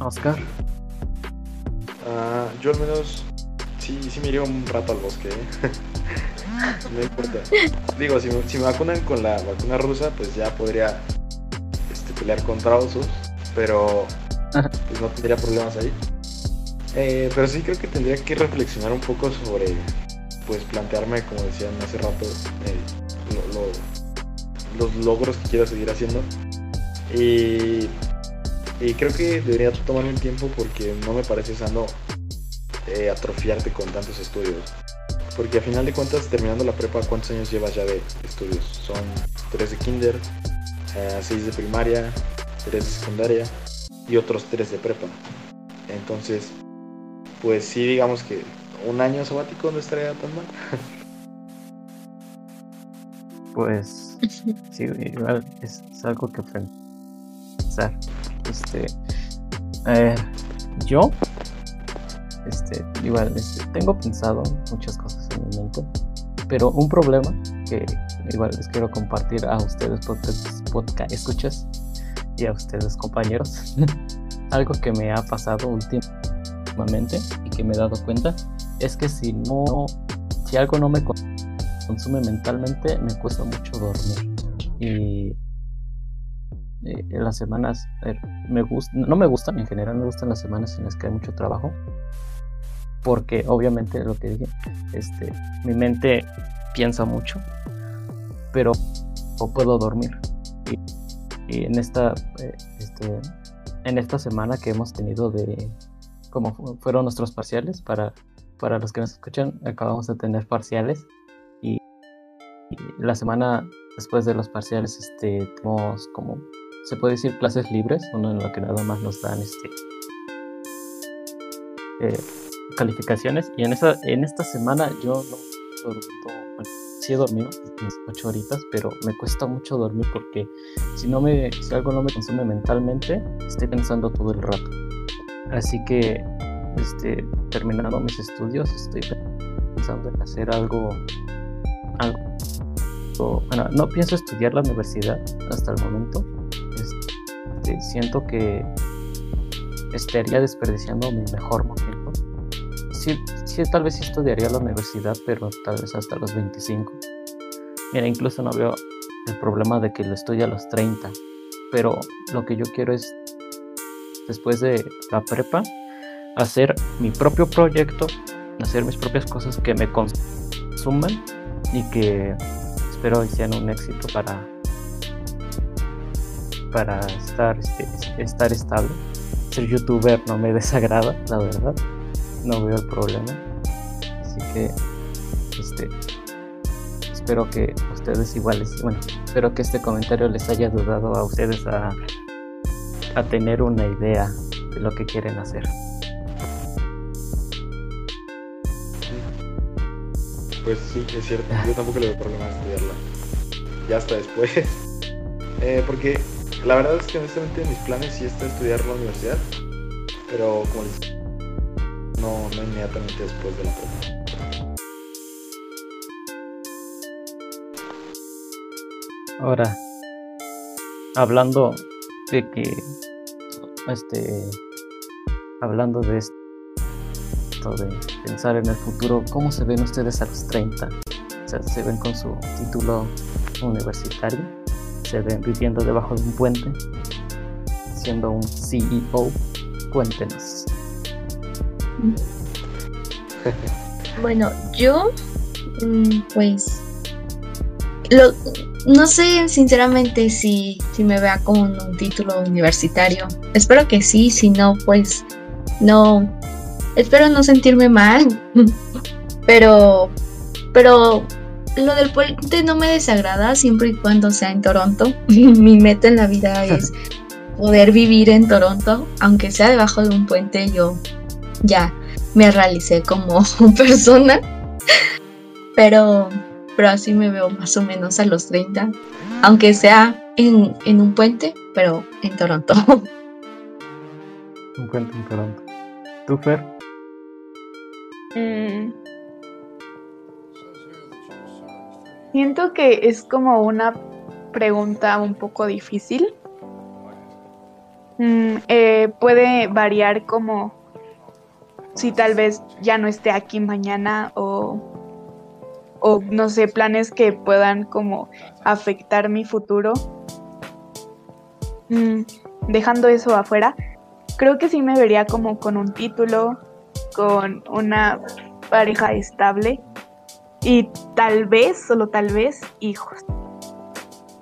[SPEAKER 2] Oscar.
[SPEAKER 1] Uh, yo al menos sí, sí me iría un rato al bosque. ¿eh? no importa. Digo, si si me vacunan con la vacuna rusa, pues ya podría pelear contra osos, pero pues no tendría problemas ahí. Eh, pero sí creo que tendría que reflexionar un poco sobre, pues plantearme, como decían hace rato, eh, los logros que quiero seguir haciendo. Y, y, creo que debería tomarme un tiempo porque no me parece sano eh, atrofiarte con tantos estudios. Porque a final de cuentas, terminando la prepa, ¿cuántos años llevas ya de estudios? Son tres de kinder, 6 eh, de primaria, 3 de secundaria y otros 3 de prepa. Entonces, pues sí, digamos que un año sabático no estaría tan mal.
[SPEAKER 2] Pues sí, igual es, algo que pensar. Este, ver, yo, este, igual, este, tengo pensado muchas cosas mente, pero un problema que igual les quiero compartir a ustedes podcast, podcast escuchas y a ustedes compañeros. Algo que me ha pasado últimamente y que me he dado cuenta es que si no, si algo no me consume mentalmente, me cuesta mucho dormir. Y eh, en las semanas, me gusta, no me gustan en general, me gustan las semanas en las que hay mucho trabajo. Porque obviamente lo que dije, este, mi mente piensa mucho, pero no puedo dormir. Y, en esta, eh, este, en esta semana que hemos tenido de, como fueron nuestros parciales, para, para los que nos escuchan, acabamos de tener parciales y, la semana después de los parciales este, tenemos como, se puede decir, clases libres, uno en lo que nada más nos dan este, eh, calificaciones y en, esa, en esta semana yo no dormido, sí he dormido mis ocho horitas, pero me cuesta mucho dormir porque si no me, si algo no me consume mentalmente, estoy pensando todo el rato. Así que, este, terminando mis estudios, estoy pensando en hacer algo, algo, bueno, no pienso estudiar la universidad hasta el momento. Este, siento que estaría desperdiciando mi mejor momento sí, tal vez estudiaría la universidad, pero tal vez hasta los 25. Mira, incluso no veo el problema de que lo estudie a los 30, pero lo que yo quiero es, después de la prepa, hacer mi propio proyecto, hacer mis propias cosas que me consuman y que espero sean un éxito para para estar, este, estar estable. Ser youtuber no me desagrada, la verdad no veo el problema. Así que, este, espero que ustedes iguales, bueno, espero que este comentario les haya ayudado a ustedes a, a tener una idea de lo que quieren hacer.
[SPEAKER 1] Pues sí, es cierto. Yo tampoco le veo problema estudiarla. Ya hasta después. Eh, porque la verdad es que honestamente mis planes sí está estudiar la universidad. Pero como les no, inmediatamente después de la.
[SPEAKER 2] Ahora, hablando de que, este, hablando de esto, de pensar en el futuro, ¿cómo se ven ustedes a los 30? O sea, ¿se ven con su título universitario? ¿Se ven viviendo debajo de un puente? ¿Siendo un CEO? Cuéntenos.
[SPEAKER 4] Bueno, yo, mm, pues, lo, no sé sinceramente si, si me vea con un título universitario. Espero que sí, si no, pues, no, espero no sentirme mal. pero, pero lo del puente no me desagrada siempre y cuando sea en Toronto. Mi meta en la vida es poder vivir en Toronto, aunque sea debajo de un puente, yo ya me realicé como persona. Pero, pero así me veo más o menos a los 30. Aunque sea en, en un puente, pero en Toronto.
[SPEAKER 2] Un puente en Toronto. ¿Tú, Fer?
[SPEAKER 3] Mm. Siento que es como una pregunta un poco difícil. Mm, eh, puede variar como si tal vez ya no esté aquí mañana o, o no sé, planes que puedan como afectar mi futuro. Mm, dejando eso afuera, creo que sí me vería como con un título, con una pareja estable y tal vez, solo tal vez, hijos.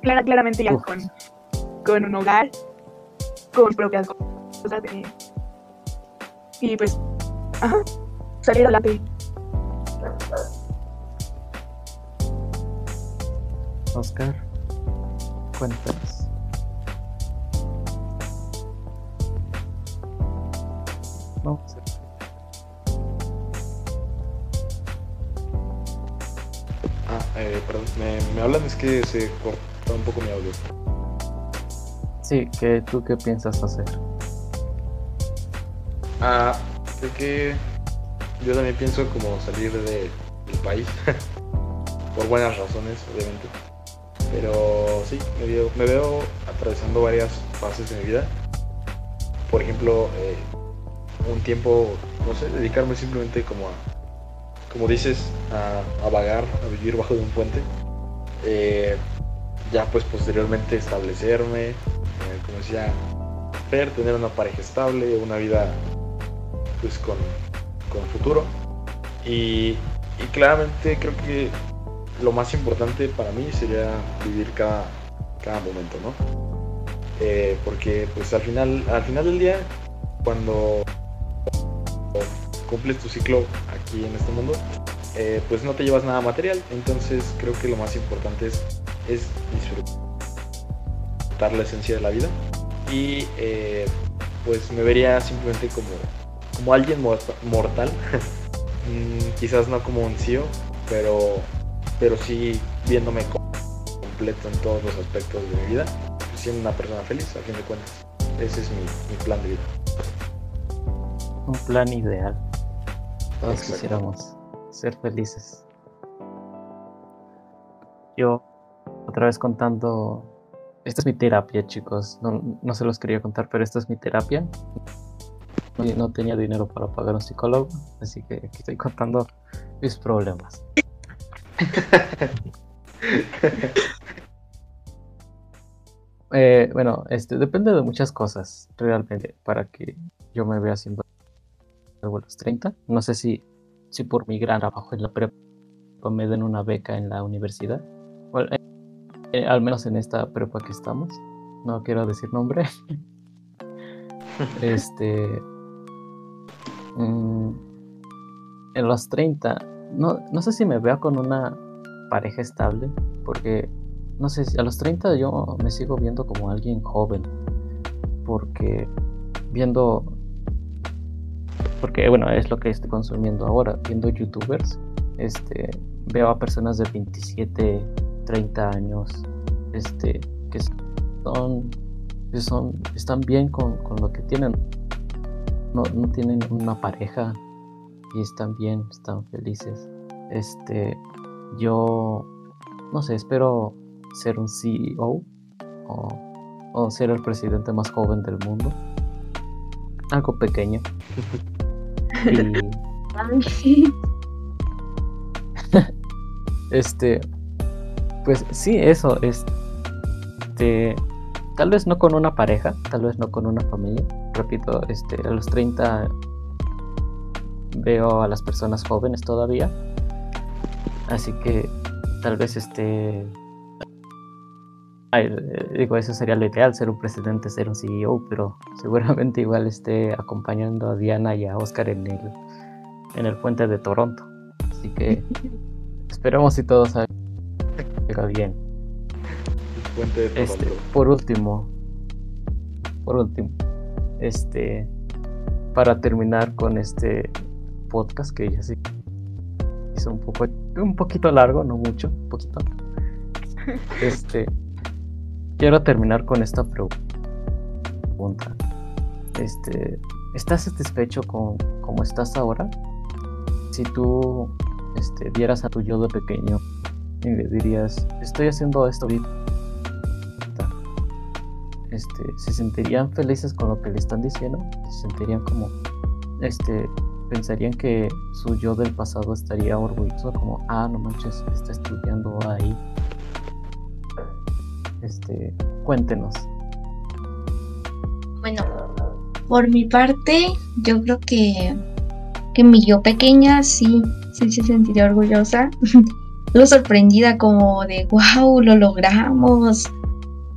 [SPEAKER 3] Clara, claramente ya con, con un hogar, con propias cosas. y pues Ajá. Salir adelante.
[SPEAKER 2] Oscar, cuéntanos. No.
[SPEAKER 1] Ah, eh, perdón, me, me hablan, es que se corta un poco mi audio.
[SPEAKER 2] Sí, ¿qué, ¿tú qué piensas hacer?
[SPEAKER 1] Ah, que yo también pienso como salir de, del país. por buenas razones, obviamente. Pero sí, me veo, atravesando varias fases de mi vida. Por ejemplo, eh, un tiempo, no sé, dedicarme simplemente como a, como dices, a, vagar, a vivir bajo de un puente. Eh, ya pues posteriormente establecerme, eh, como decía tener una pareja estable, una vida pues con, con futuro. Y, y claramente creo que lo más importante para mí sería vivir cada, cada momento, ¿no? Eh, porque pues al final, al final del día, cuando cumples tu ciclo aquí en este mundo, eh, pues no te llevas nada material. Entonces creo que lo más importante es, es disfrutar la esencia de la vida. Y eh, pues me vería simplemente como, como alguien mortal. Mm, quizás no como un CEO, pero, pero sí viéndome completo en todos los aspectos de mi vida, siendo una persona feliz, a fin de cuentas. Ese es mi, mi plan de vida.
[SPEAKER 2] Un plan ideal. Todos quisiéramos ser felices. Yo, otra vez contando, esta es mi terapia, chicos. No, no se los quería contar, pero esta es mi terapia. No, no tenía dinero para pagar un psicólogo, así que aquí estoy contando mis problemas. Eh, bueno, este depende de muchas cosas realmente para que yo me vea haciendo algo a los 30. No sé si, si por mi gran trabajo en la prepa me den una beca en la universidad. Bueno, eh, eh, al menos en esta prepa que estamos. No quiero decir nombre. este. Mm, en los 30, no, no sé si me veo con una pareja estable, porque no sé, a los 30 yo me sigo viendo como alguien joven, porque viendo, porque bueno, es lo que estoy consumiendo ahora, viendo youtubers, este, veo a personas de 27, 30 años, este, que son, que son, están bien con, con lo que tienen, no, no tienen una pareja y están bien, están felices. Este, yo, no sé, espero ser un CEO o, o ser el presidente más joven del mundo. Algo pequeño. Y este, pues sí, eso, este, tal vez no con una pareja, tal vez no con una familia. Repito, este, a los 30 veo a las personas jóvenes todavía. Así que tal vez este ay, digo, eso sería lo ideal, ser un presidente, ser un CEO, pero seguramente igual esté acompañando a Diana y a Oscar en el, en el puente de Toronto. Así que esperemos si todo salga bien.
[SPEAKER 1] Puente de Toronto.
[SPEAKER 2] Este, por último, por último, este, para terminar con este podcast que ya se hizo un poco, un poquito largo, no mucho, un poquito. Este, quiero terminar con esta pregunta. Este, ¿estás satisfecho con cómo estás ahora? Si tú este, vieras a tu yo de pequeño y le dirías, estoy haciendo esto ahorita, este, ¿se sentirían felices con lo que le están diciendo? ¿Se sentirían como, este, pensarían que su yo del pasado estaría orgulloso como, ah, no manches, está estudiando ahí? Este, cuéntenos.
[SPEAKER 4] Bueno, por mi parte, yo creo que, que mi yo pequeña sí, sí se sentiría orgullosa. lo sorprendida como de, wow, lo logramos.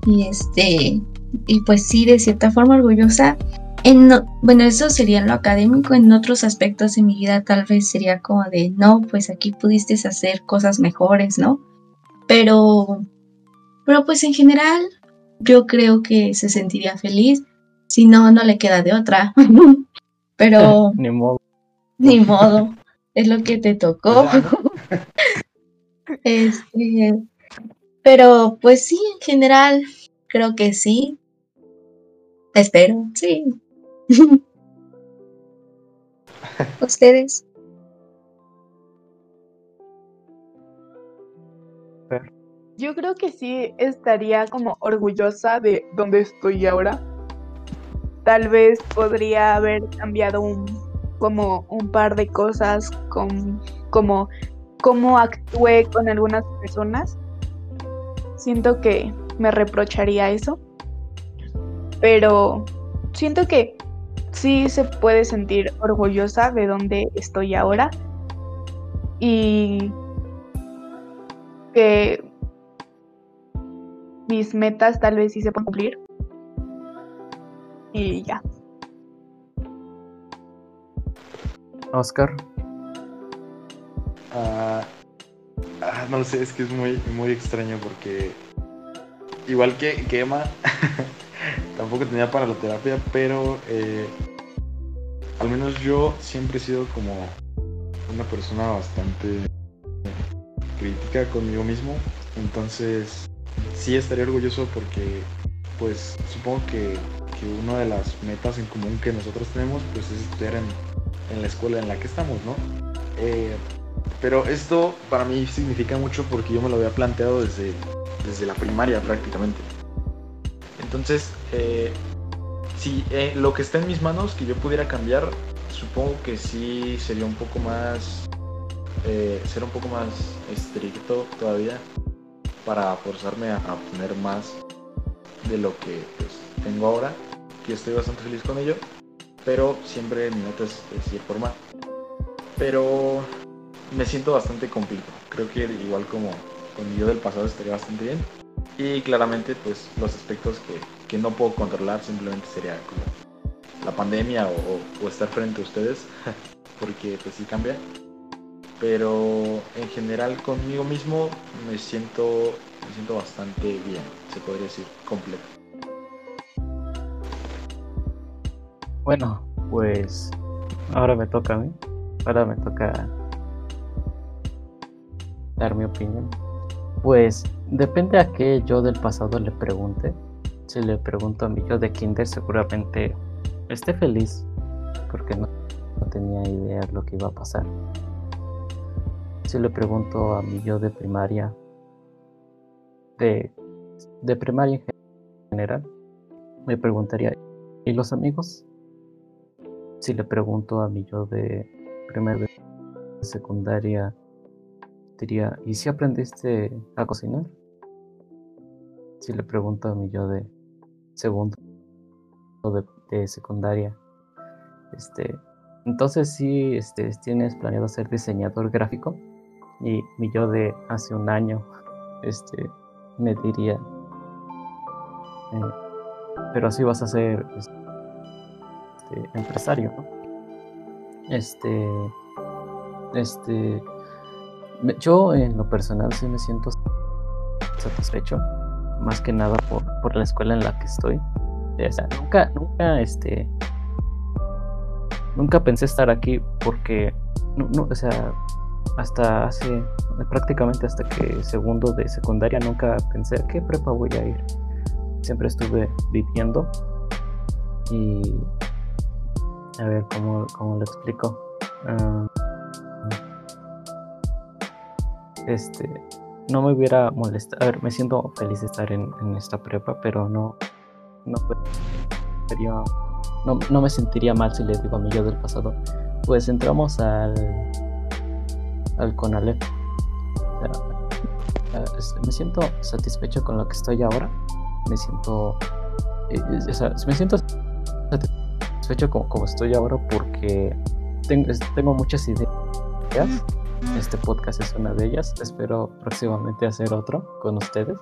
[SPEAKER 4] Y este, y pues sí, de cierta forma orgullosa. En, no- bueno, eso sería en lo académico, en otros aspectos de mi vida tal vez sería como de, no, pues aquí pudiste hacer cosas mejores, ¿no? Pero, pero pues en general yo creo que se sentiría feliz, si no, no le queda de otra. pero
[SPEAKER 2] Ni modo.
[SPEAKER 4] ni modo, es lo que te tocó.
[SPEAKER 1] Pues.
[SPEAKER 4] Este, pero pues sí, en general, creo que sí. Espero, sí. ¿Ustedes?
[SPEAKER 3] Yo creo que sí estaría como orgullosa de donde estoy ahora. Tal vez podría haber cambiado un, como un par de cosas, con, como cómo actué con algunas personas. Siento que me reprocharía eso. Pero siento que sí se puede sentir orgullosa de donde estoy ahora. Y que mis metas tal vez sí se pueden cumplir. Y ya.
[SPEAKER 2] Oscar.
[SPEAKER 1] Ah, ah, no lo sé, es que es muy, muy extraño porque igual que, que Emma, tampoco tenía para la terapia, pero eh, al menos yo siempre he sido como una persona bastante crítica conmigo mismo, entonces sí estaría orgulloso porque pues supongo que, que una de las metas en común que nosotros tenemos pues es estudiar en, la escuela en la que estamos, ¿no? Eh, pero esto para mí significa mucho porque yo me lo había planteado desde, desde la primaria prácticamente. Entonces, eh, si eh, lo que está en mis manos que yo pudiera cambiar, supongo que sí sería un poco más, eh, ser un poco más estricto todavía para forzarme a, obtener más de lo que pues, tengo ahora, que estoy bastante feliz con ello, pero siempre mi meta es, es ir por más. Pero me siento bastante completo. Creo que igual como con mi yo del pasado estaría bastante bien. Y claramente pues los aspectos que, que no puedo controlar simplemente sería como la pandemia o, o estar frente a ustedes, porque pues sí cambia. Pero en general conmigo mismo me siento, me siento bastante bien, se podría decir, completo.
[SPEAKER 2] Bueno, pues ahora me toca a mí. Ahora me toca dar mi opinión. Pues depende a qué yo del pasado le pregunte. Si le pregunto a mi yo de kinder, seguramente esté feliz porque no, no tenía idea de lo que iba a pasar. Si le pregunto a mi yo de primaria, de, de primaria en general, me preguntaría, ¿y los amigos? Si le pregunto a mi yo de primer de secundaria, diría, ¿y si aprendiste a cocinar? Si le pregunto a mi yo de segundo o de, secundaria, este, entonces sí, este, tienes planeado ser diseñador gráfico y mi yo de hace un año, este, me diría, eh, pero así vas a ser este, empresario, ¿no? Este, este, yo en lo personal sí me siento satisfecho, más que nada por, por la escuela en la que estoy. Nunca, nunca, este, nunca pensé estar aquí porque, no, o sea, hasta hace, prácticamente hasta que segundo de secundaria nunca pensé a qué prepa voy a ir. Siempre estuve viviendo y, a ver, ¿cómo, cómo lo explico? Ah, este, no me hubiera molestado. A ver, me siento feliz de estar en, esta prepa, pero no, no, sería- no, me sentiría mal si le digo a mi yo del pasado. Pues entramos al, al CONALEP. Me siento satisfecho con lo que estoy ahora. Me siento, eh, o sea, me siento satisfecho como, estoy ahora porque tengo, tengo muchas ideas. Este podcast es una de ellas. Espero próximamente hacer otro con ustedes.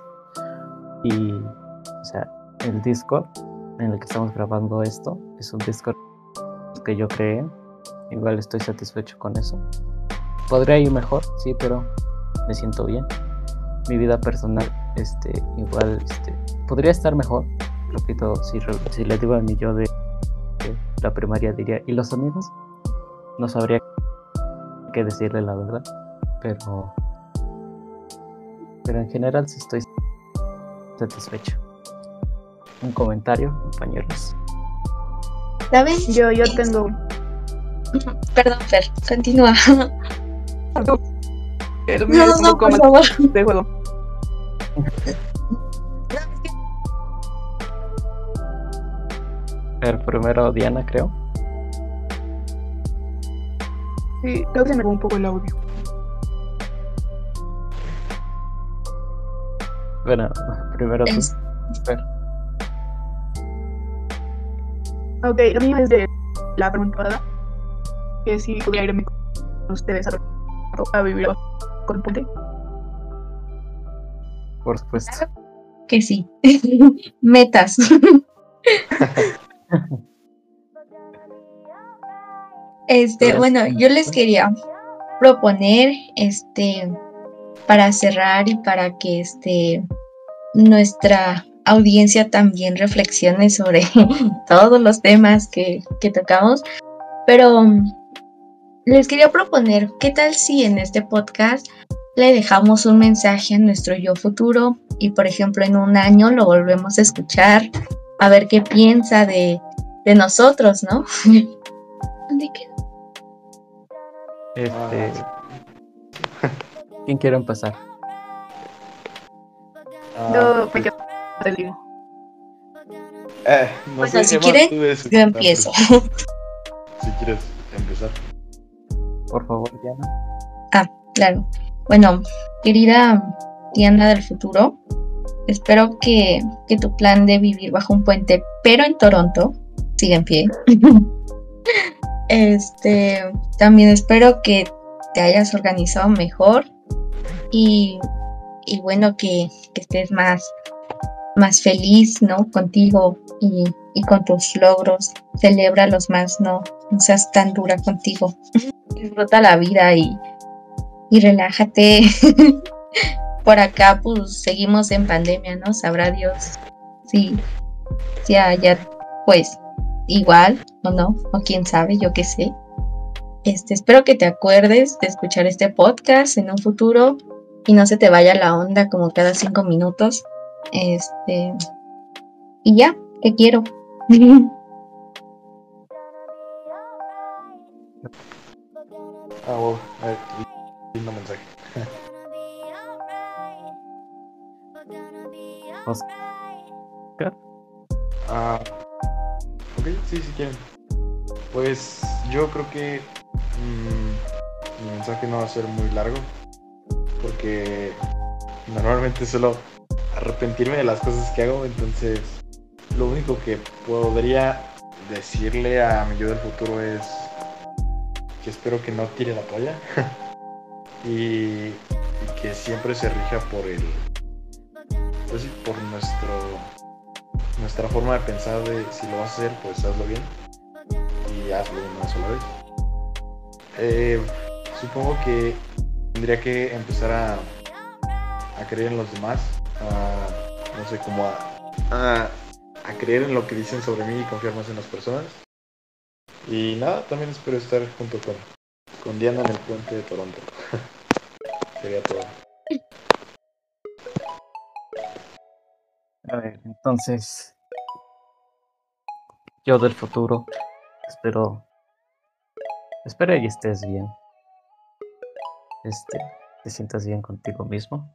[SPEAKER 2] Y, o sea, el Discord en el que estamos grabando esto es un Discord que yo creé. Igual estoy satisfecho con eso. Podría ir mejor, sí, pero me siento bien. Mi vida personal, este, igual, este, podría estar mejor. Repito, si, si le digo a mi yo de, de la primaria, diría, ¿y los amigos? No sabría qué decirle la verdad, pero, pero en general sí estoy satisfecho. Un comentario, compañeros.
[SPEAKER 4] ¿Sabes?
[SPEAKER 3] Yo, yo tengo.
[SPEAKER 4] Perdón, Fer, continúa.
[SPEAKER 3] El
[SPEAKER 4] No,
[SPEAKER 3] mío
[SPEAKER 4] no,
[SPEAKER 3] es
[SPEAKER 4] no, por favor.
[SPEAKER 3] de juego.
[SPEAKER 2] Pero primero Diana, creo.
[SPEAKER 3] Sí, creo que se me fue un poco el audio.
[SPEAKER 2] Bueno, primero tú.
[SPEAKER 3] Ok, lo mío es de la pregunta que si pudiera irme con ustedes a, a vivir con Ponte.
[SPEAKER 2] Por supuesto.
[SPEAKER 4] que sí. Metas. Este, bueno, yo les quería proponer, este, para cerrar y para que este nuestra audiencia también reflexione sobre todos los temas que, que tocamos. Pero mm, les quería proponer, ¿qué tal si en este podcast le dejamos un mensaje a nuestro yo futuro y por ejemplo en un año lo volvemos a escuchar a ver qué piensa de, de nosotros, ¿no? ¿Dónde quedó?
[SPEAKER 2] Este. ¿Quién quiere empezar?
[SPEAKER 1] Ah,
[SPEAKER 3] Yo me quedo te digo.
[SPEAKER 1] eh, no
[SPEAKER 4] Bueno,
[SPEAKER 1] sé,
[SPEAKER 4] si
[SPEAKER 1] Emma,
[SPEAKER 4] quieren,
[SPEAKER 1] tú eres-
[SPEAKER 4] Yo empiezo.
[SPEAKER 1] Si quieres empezar.
[SPEAKER 2] Por favor, Diana.
[SPEAKER 4] Claro. Bueno, querida Diana del futuro, espero que, que tu plan de vivir bajo un puente, pero en Toronto, siga en pie. este, también espero que te hayas organizado mejor y, y bueno, que, estés más, más feliz, ¿no? Contigo y, y con tus logros. Celébralos más, no, no seas tan dura contigo. Disfruta la vida y, y relájate. Por acá, pues seguimos en pandemia, ¿no? Sabrá Dios si, si allá, pues, igual o no, o quién sabe, yo qué sé. Este, espero que te acuerdes de escuchar este podcast en un futuro y no se te vaya la onda como cada cinco minutos. Este, y ya, te quiero.
[SPEAKER 1] Ah, wow. eh, lindo mensaje.
[SPEAKER 2] Oscar.
[SPEAKER 1] Ah, ok, sí, si quieren. Pues yo creo que mm, mi mensaje no va a ser muy largo. Porque normalmente suelo arrepentirme de las cosas que hago. Entonces, lo único que podría decirle a mi yo del futuro es que espero que no tire la toalla. y, que siempre se rija por el. Pues por nuestro nuestra forma de pensar de si lo vas a hacer, pues hazlo bien y hazlo una sola vez. Eh, supongo que tendría que empezar a, a creer en los demás, a, no sé, como a, a, a creer en lo que dicen sobre mí y confiar más en las personas. Y nada, también espero estar junto con, con Diana en el puente de Toronto. Sería todo.
[SPEAKER 2] A ver, entonces. Yo del futuro. Espero. Espero y estés bien. Este. Te sientas bien contigo mismo.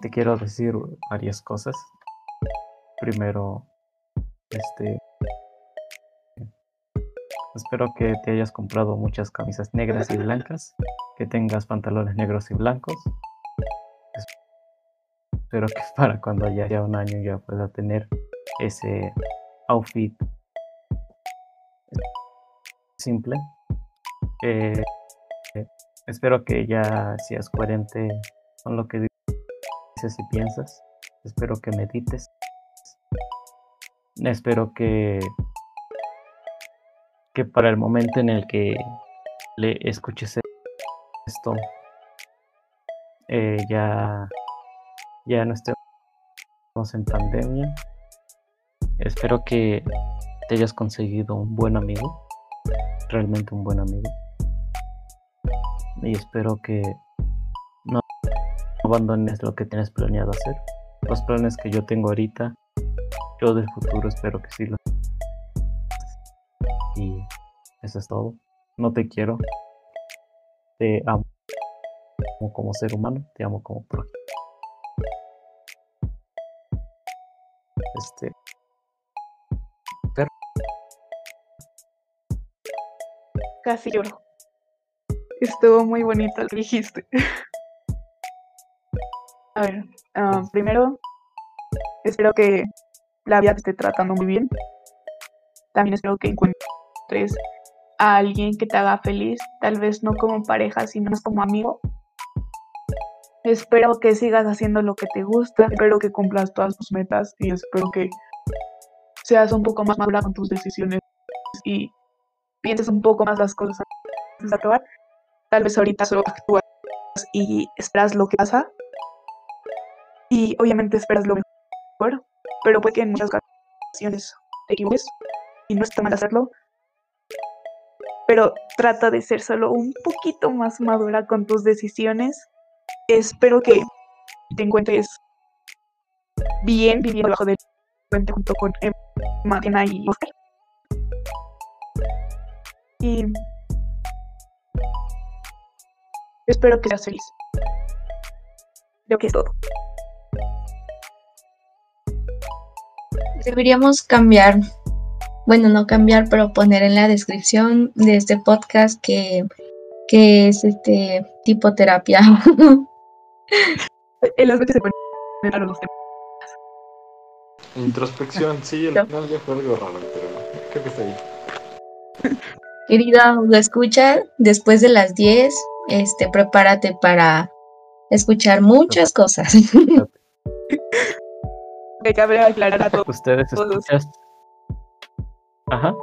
[SPEAKER 2] Te quiero decir varias cosas. Primero. Este. Espero que te hayas comprado muchas camisas negras y blancas. Que tengas pantalones negros y blancos. Espero que para cuando ya un año ya pueda tener ese outfit simple. Eh, espero que ya seas coherente con lo que dices y piensas. Espero que medites. Espero que que para el momento en el que le escuches esto eh, ya ya no estemos en pandemia. Espero que te hayas conseguido un buen amigo, realmente un buen amigo. Y espero que no abandones lo que tienes planeado hacer. Los planes que yo tengo ahorita, yo del futuro espero que sí los. Y eso es todo. No te quiero. Te amo como ser humano, te amo como pro.
[SPEAKER 3] Casi lloro. Estuvo muy bonito lo que dijiste. A ver, ah, primero, espero que la vida te esté tratando muy bien. También espero que encuentres a alguien que te haga feliz, tal vez no como pareja, sino más como amigo. Espero que sigas haciendo lo que te gusta, espero que cumplas todas tus metas y espero que seas un poco más madura con tus decisiones y pienses un poco más las cosas antes de actuar. Tal vez ahorita solo actúas y esperas lo que pasa. Y obviamente esperas lo mejor, pero puede que en muchas ocasiones te equivoques y no está mal hacerlo. Pero trata de ser solo un poquito más madura con tus decisiones. Espero que te encuentres bien viviendo bajo del puente junto con Emma, y Oscar. Y espero que seas feliz. Creo que es todo.
[SPEAKER 4] Deberíamos cambiar, bueno, no cambiar, pero poner en la descripción de este podcast que, que es este tipo terapia.
[SPEAKER 3] En las noches se ponen raros los temas.
[SPEAKER 1] Introspección, sí, al
[SPEAKER 3] No.
[SPEAKER 1] final ya fue algo raro, pero creo que está ahí.
[SPEAKER 4] Querida, lo escucha después de las 10, este, prepárate para escuchar muchas cosas.
[SPEAKER 3] Que cabe aclarar a todos.
[SPEAKER 2] ustedes escuchas. Ajá.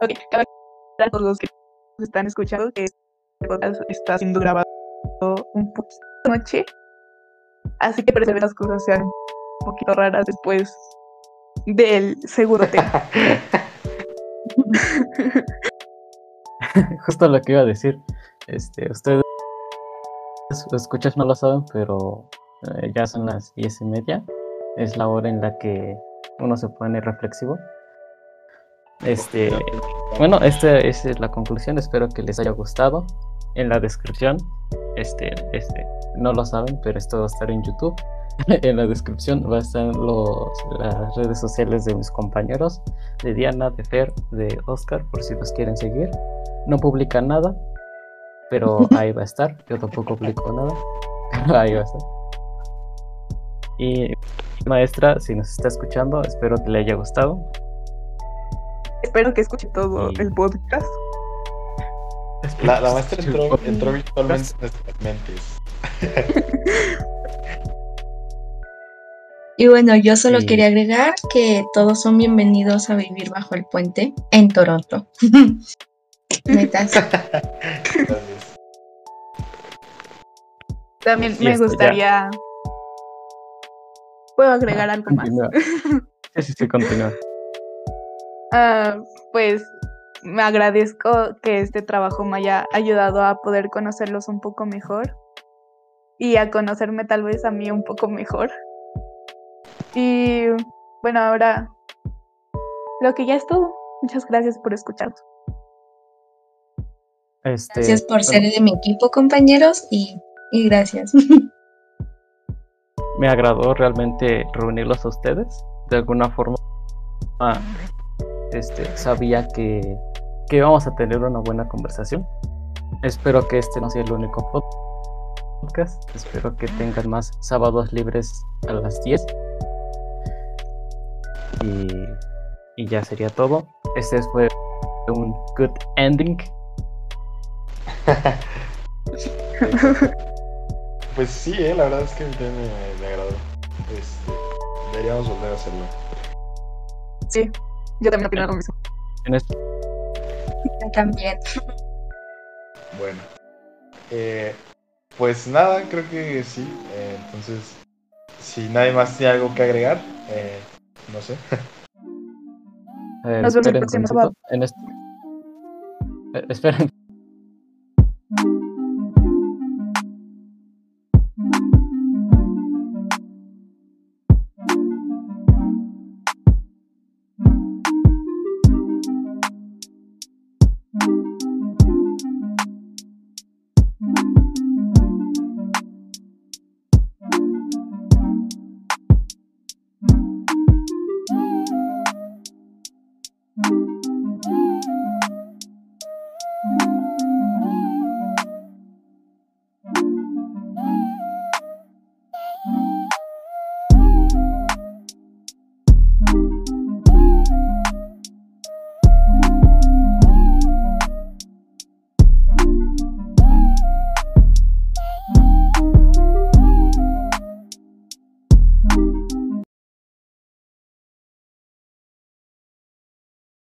[SPEAKER 3] Ok, cabe aclarar a todos los que nos están escuchando que este podcast está siendo grabado un poquito noche. Así que parece que las cosas sean un poquito raras después del segundo tema.
[SPEAKER 2] Justo lo que iba a decir. Este, ustedes escuchas no lo saben, pero eh, ya son las diez y media. Es la hora en la que uno se pone reflexivo. Este, bueno, esta esa es la conclusión. Espero que les haya gustado. En la descripción, este, este, no lo saben, pero esto va a estar en YouTube. en la descripción va a estar los, las redes sociales de mis compañeros, de Diana, de Fer, de Oscar, por si los quieren seguir. No publican nada, pero ahí va a estar. Yo tampoco publico nada, pero ahí va a estar. Y maestra, si nos está escuchando, espero que le haya gustado.
[SPEAKER 3] Espero que escuche todo
[SPEAKER 2] Y-
[SPEAKER 3] el podcast.
[SPEAKER 1] La, la maestra entró, entró virtualmente en nuestras mentes.
[SPEAKER 4] Y bueno, yo solo
[SPEAKER 2] Sí.
[SPEAKER 4] quería agregar que todos son bienvenidos a vivir bajo el puente en Toronto. Metas.
[SPEAKER 3] También me
[SPEAKER 2] esto ya.
[SPEAKER 3] gustaría. ¿Puedo agregar algo más?
[SPEAKER 2] Sí, sí, sí, continúa.
[SPEAKER 3] Ah, pues me agradezco que este trabajo me haya ayudado a poder conocerlos un poco mejor y a conocerme tal vez a mí un poco mejor. Y bueno, ahora creo que ya es todo. Muchas gracias por escucharnos.
[SPEAKER 2] Este,
[SPEAKER 4] Gracias por ser
[SPEAKER 2] bueno,
[SPEAKER 4] de mi equipo, compañeros, y, y gracias.
[SPEAKER 2] me agradó realmente reunirlos a ustedes. De alguna forma, este, sabía que, que íbamos a tener una buena conversación. Espero que este no sea el único pod- podcast. Espero que tengan más sábados libres a las 10. Y, y ya sería todo. Este fue un good ending.
[SPEAKER 1] Pues sí, eh, la verdad es que a mí también me, me agradó. Este, deberíamos volver a hacerlo.
[SPEAKER 3] Sí, yo también opino lo mismo.
[SPEAKER 2] En este-
[SPEAKER 4] Yo también.
[SPEAKER 1] Bueno. Eh, pues nada, creo que sí. Eh, entonces, si nadie más tiene algo que agregar, eh, no sé.
[SPEAKER 2] Ver,
[SPEAKER 3] Nos vemos el próximo
[SPEAKER 2] tantito. En este... eh, esperen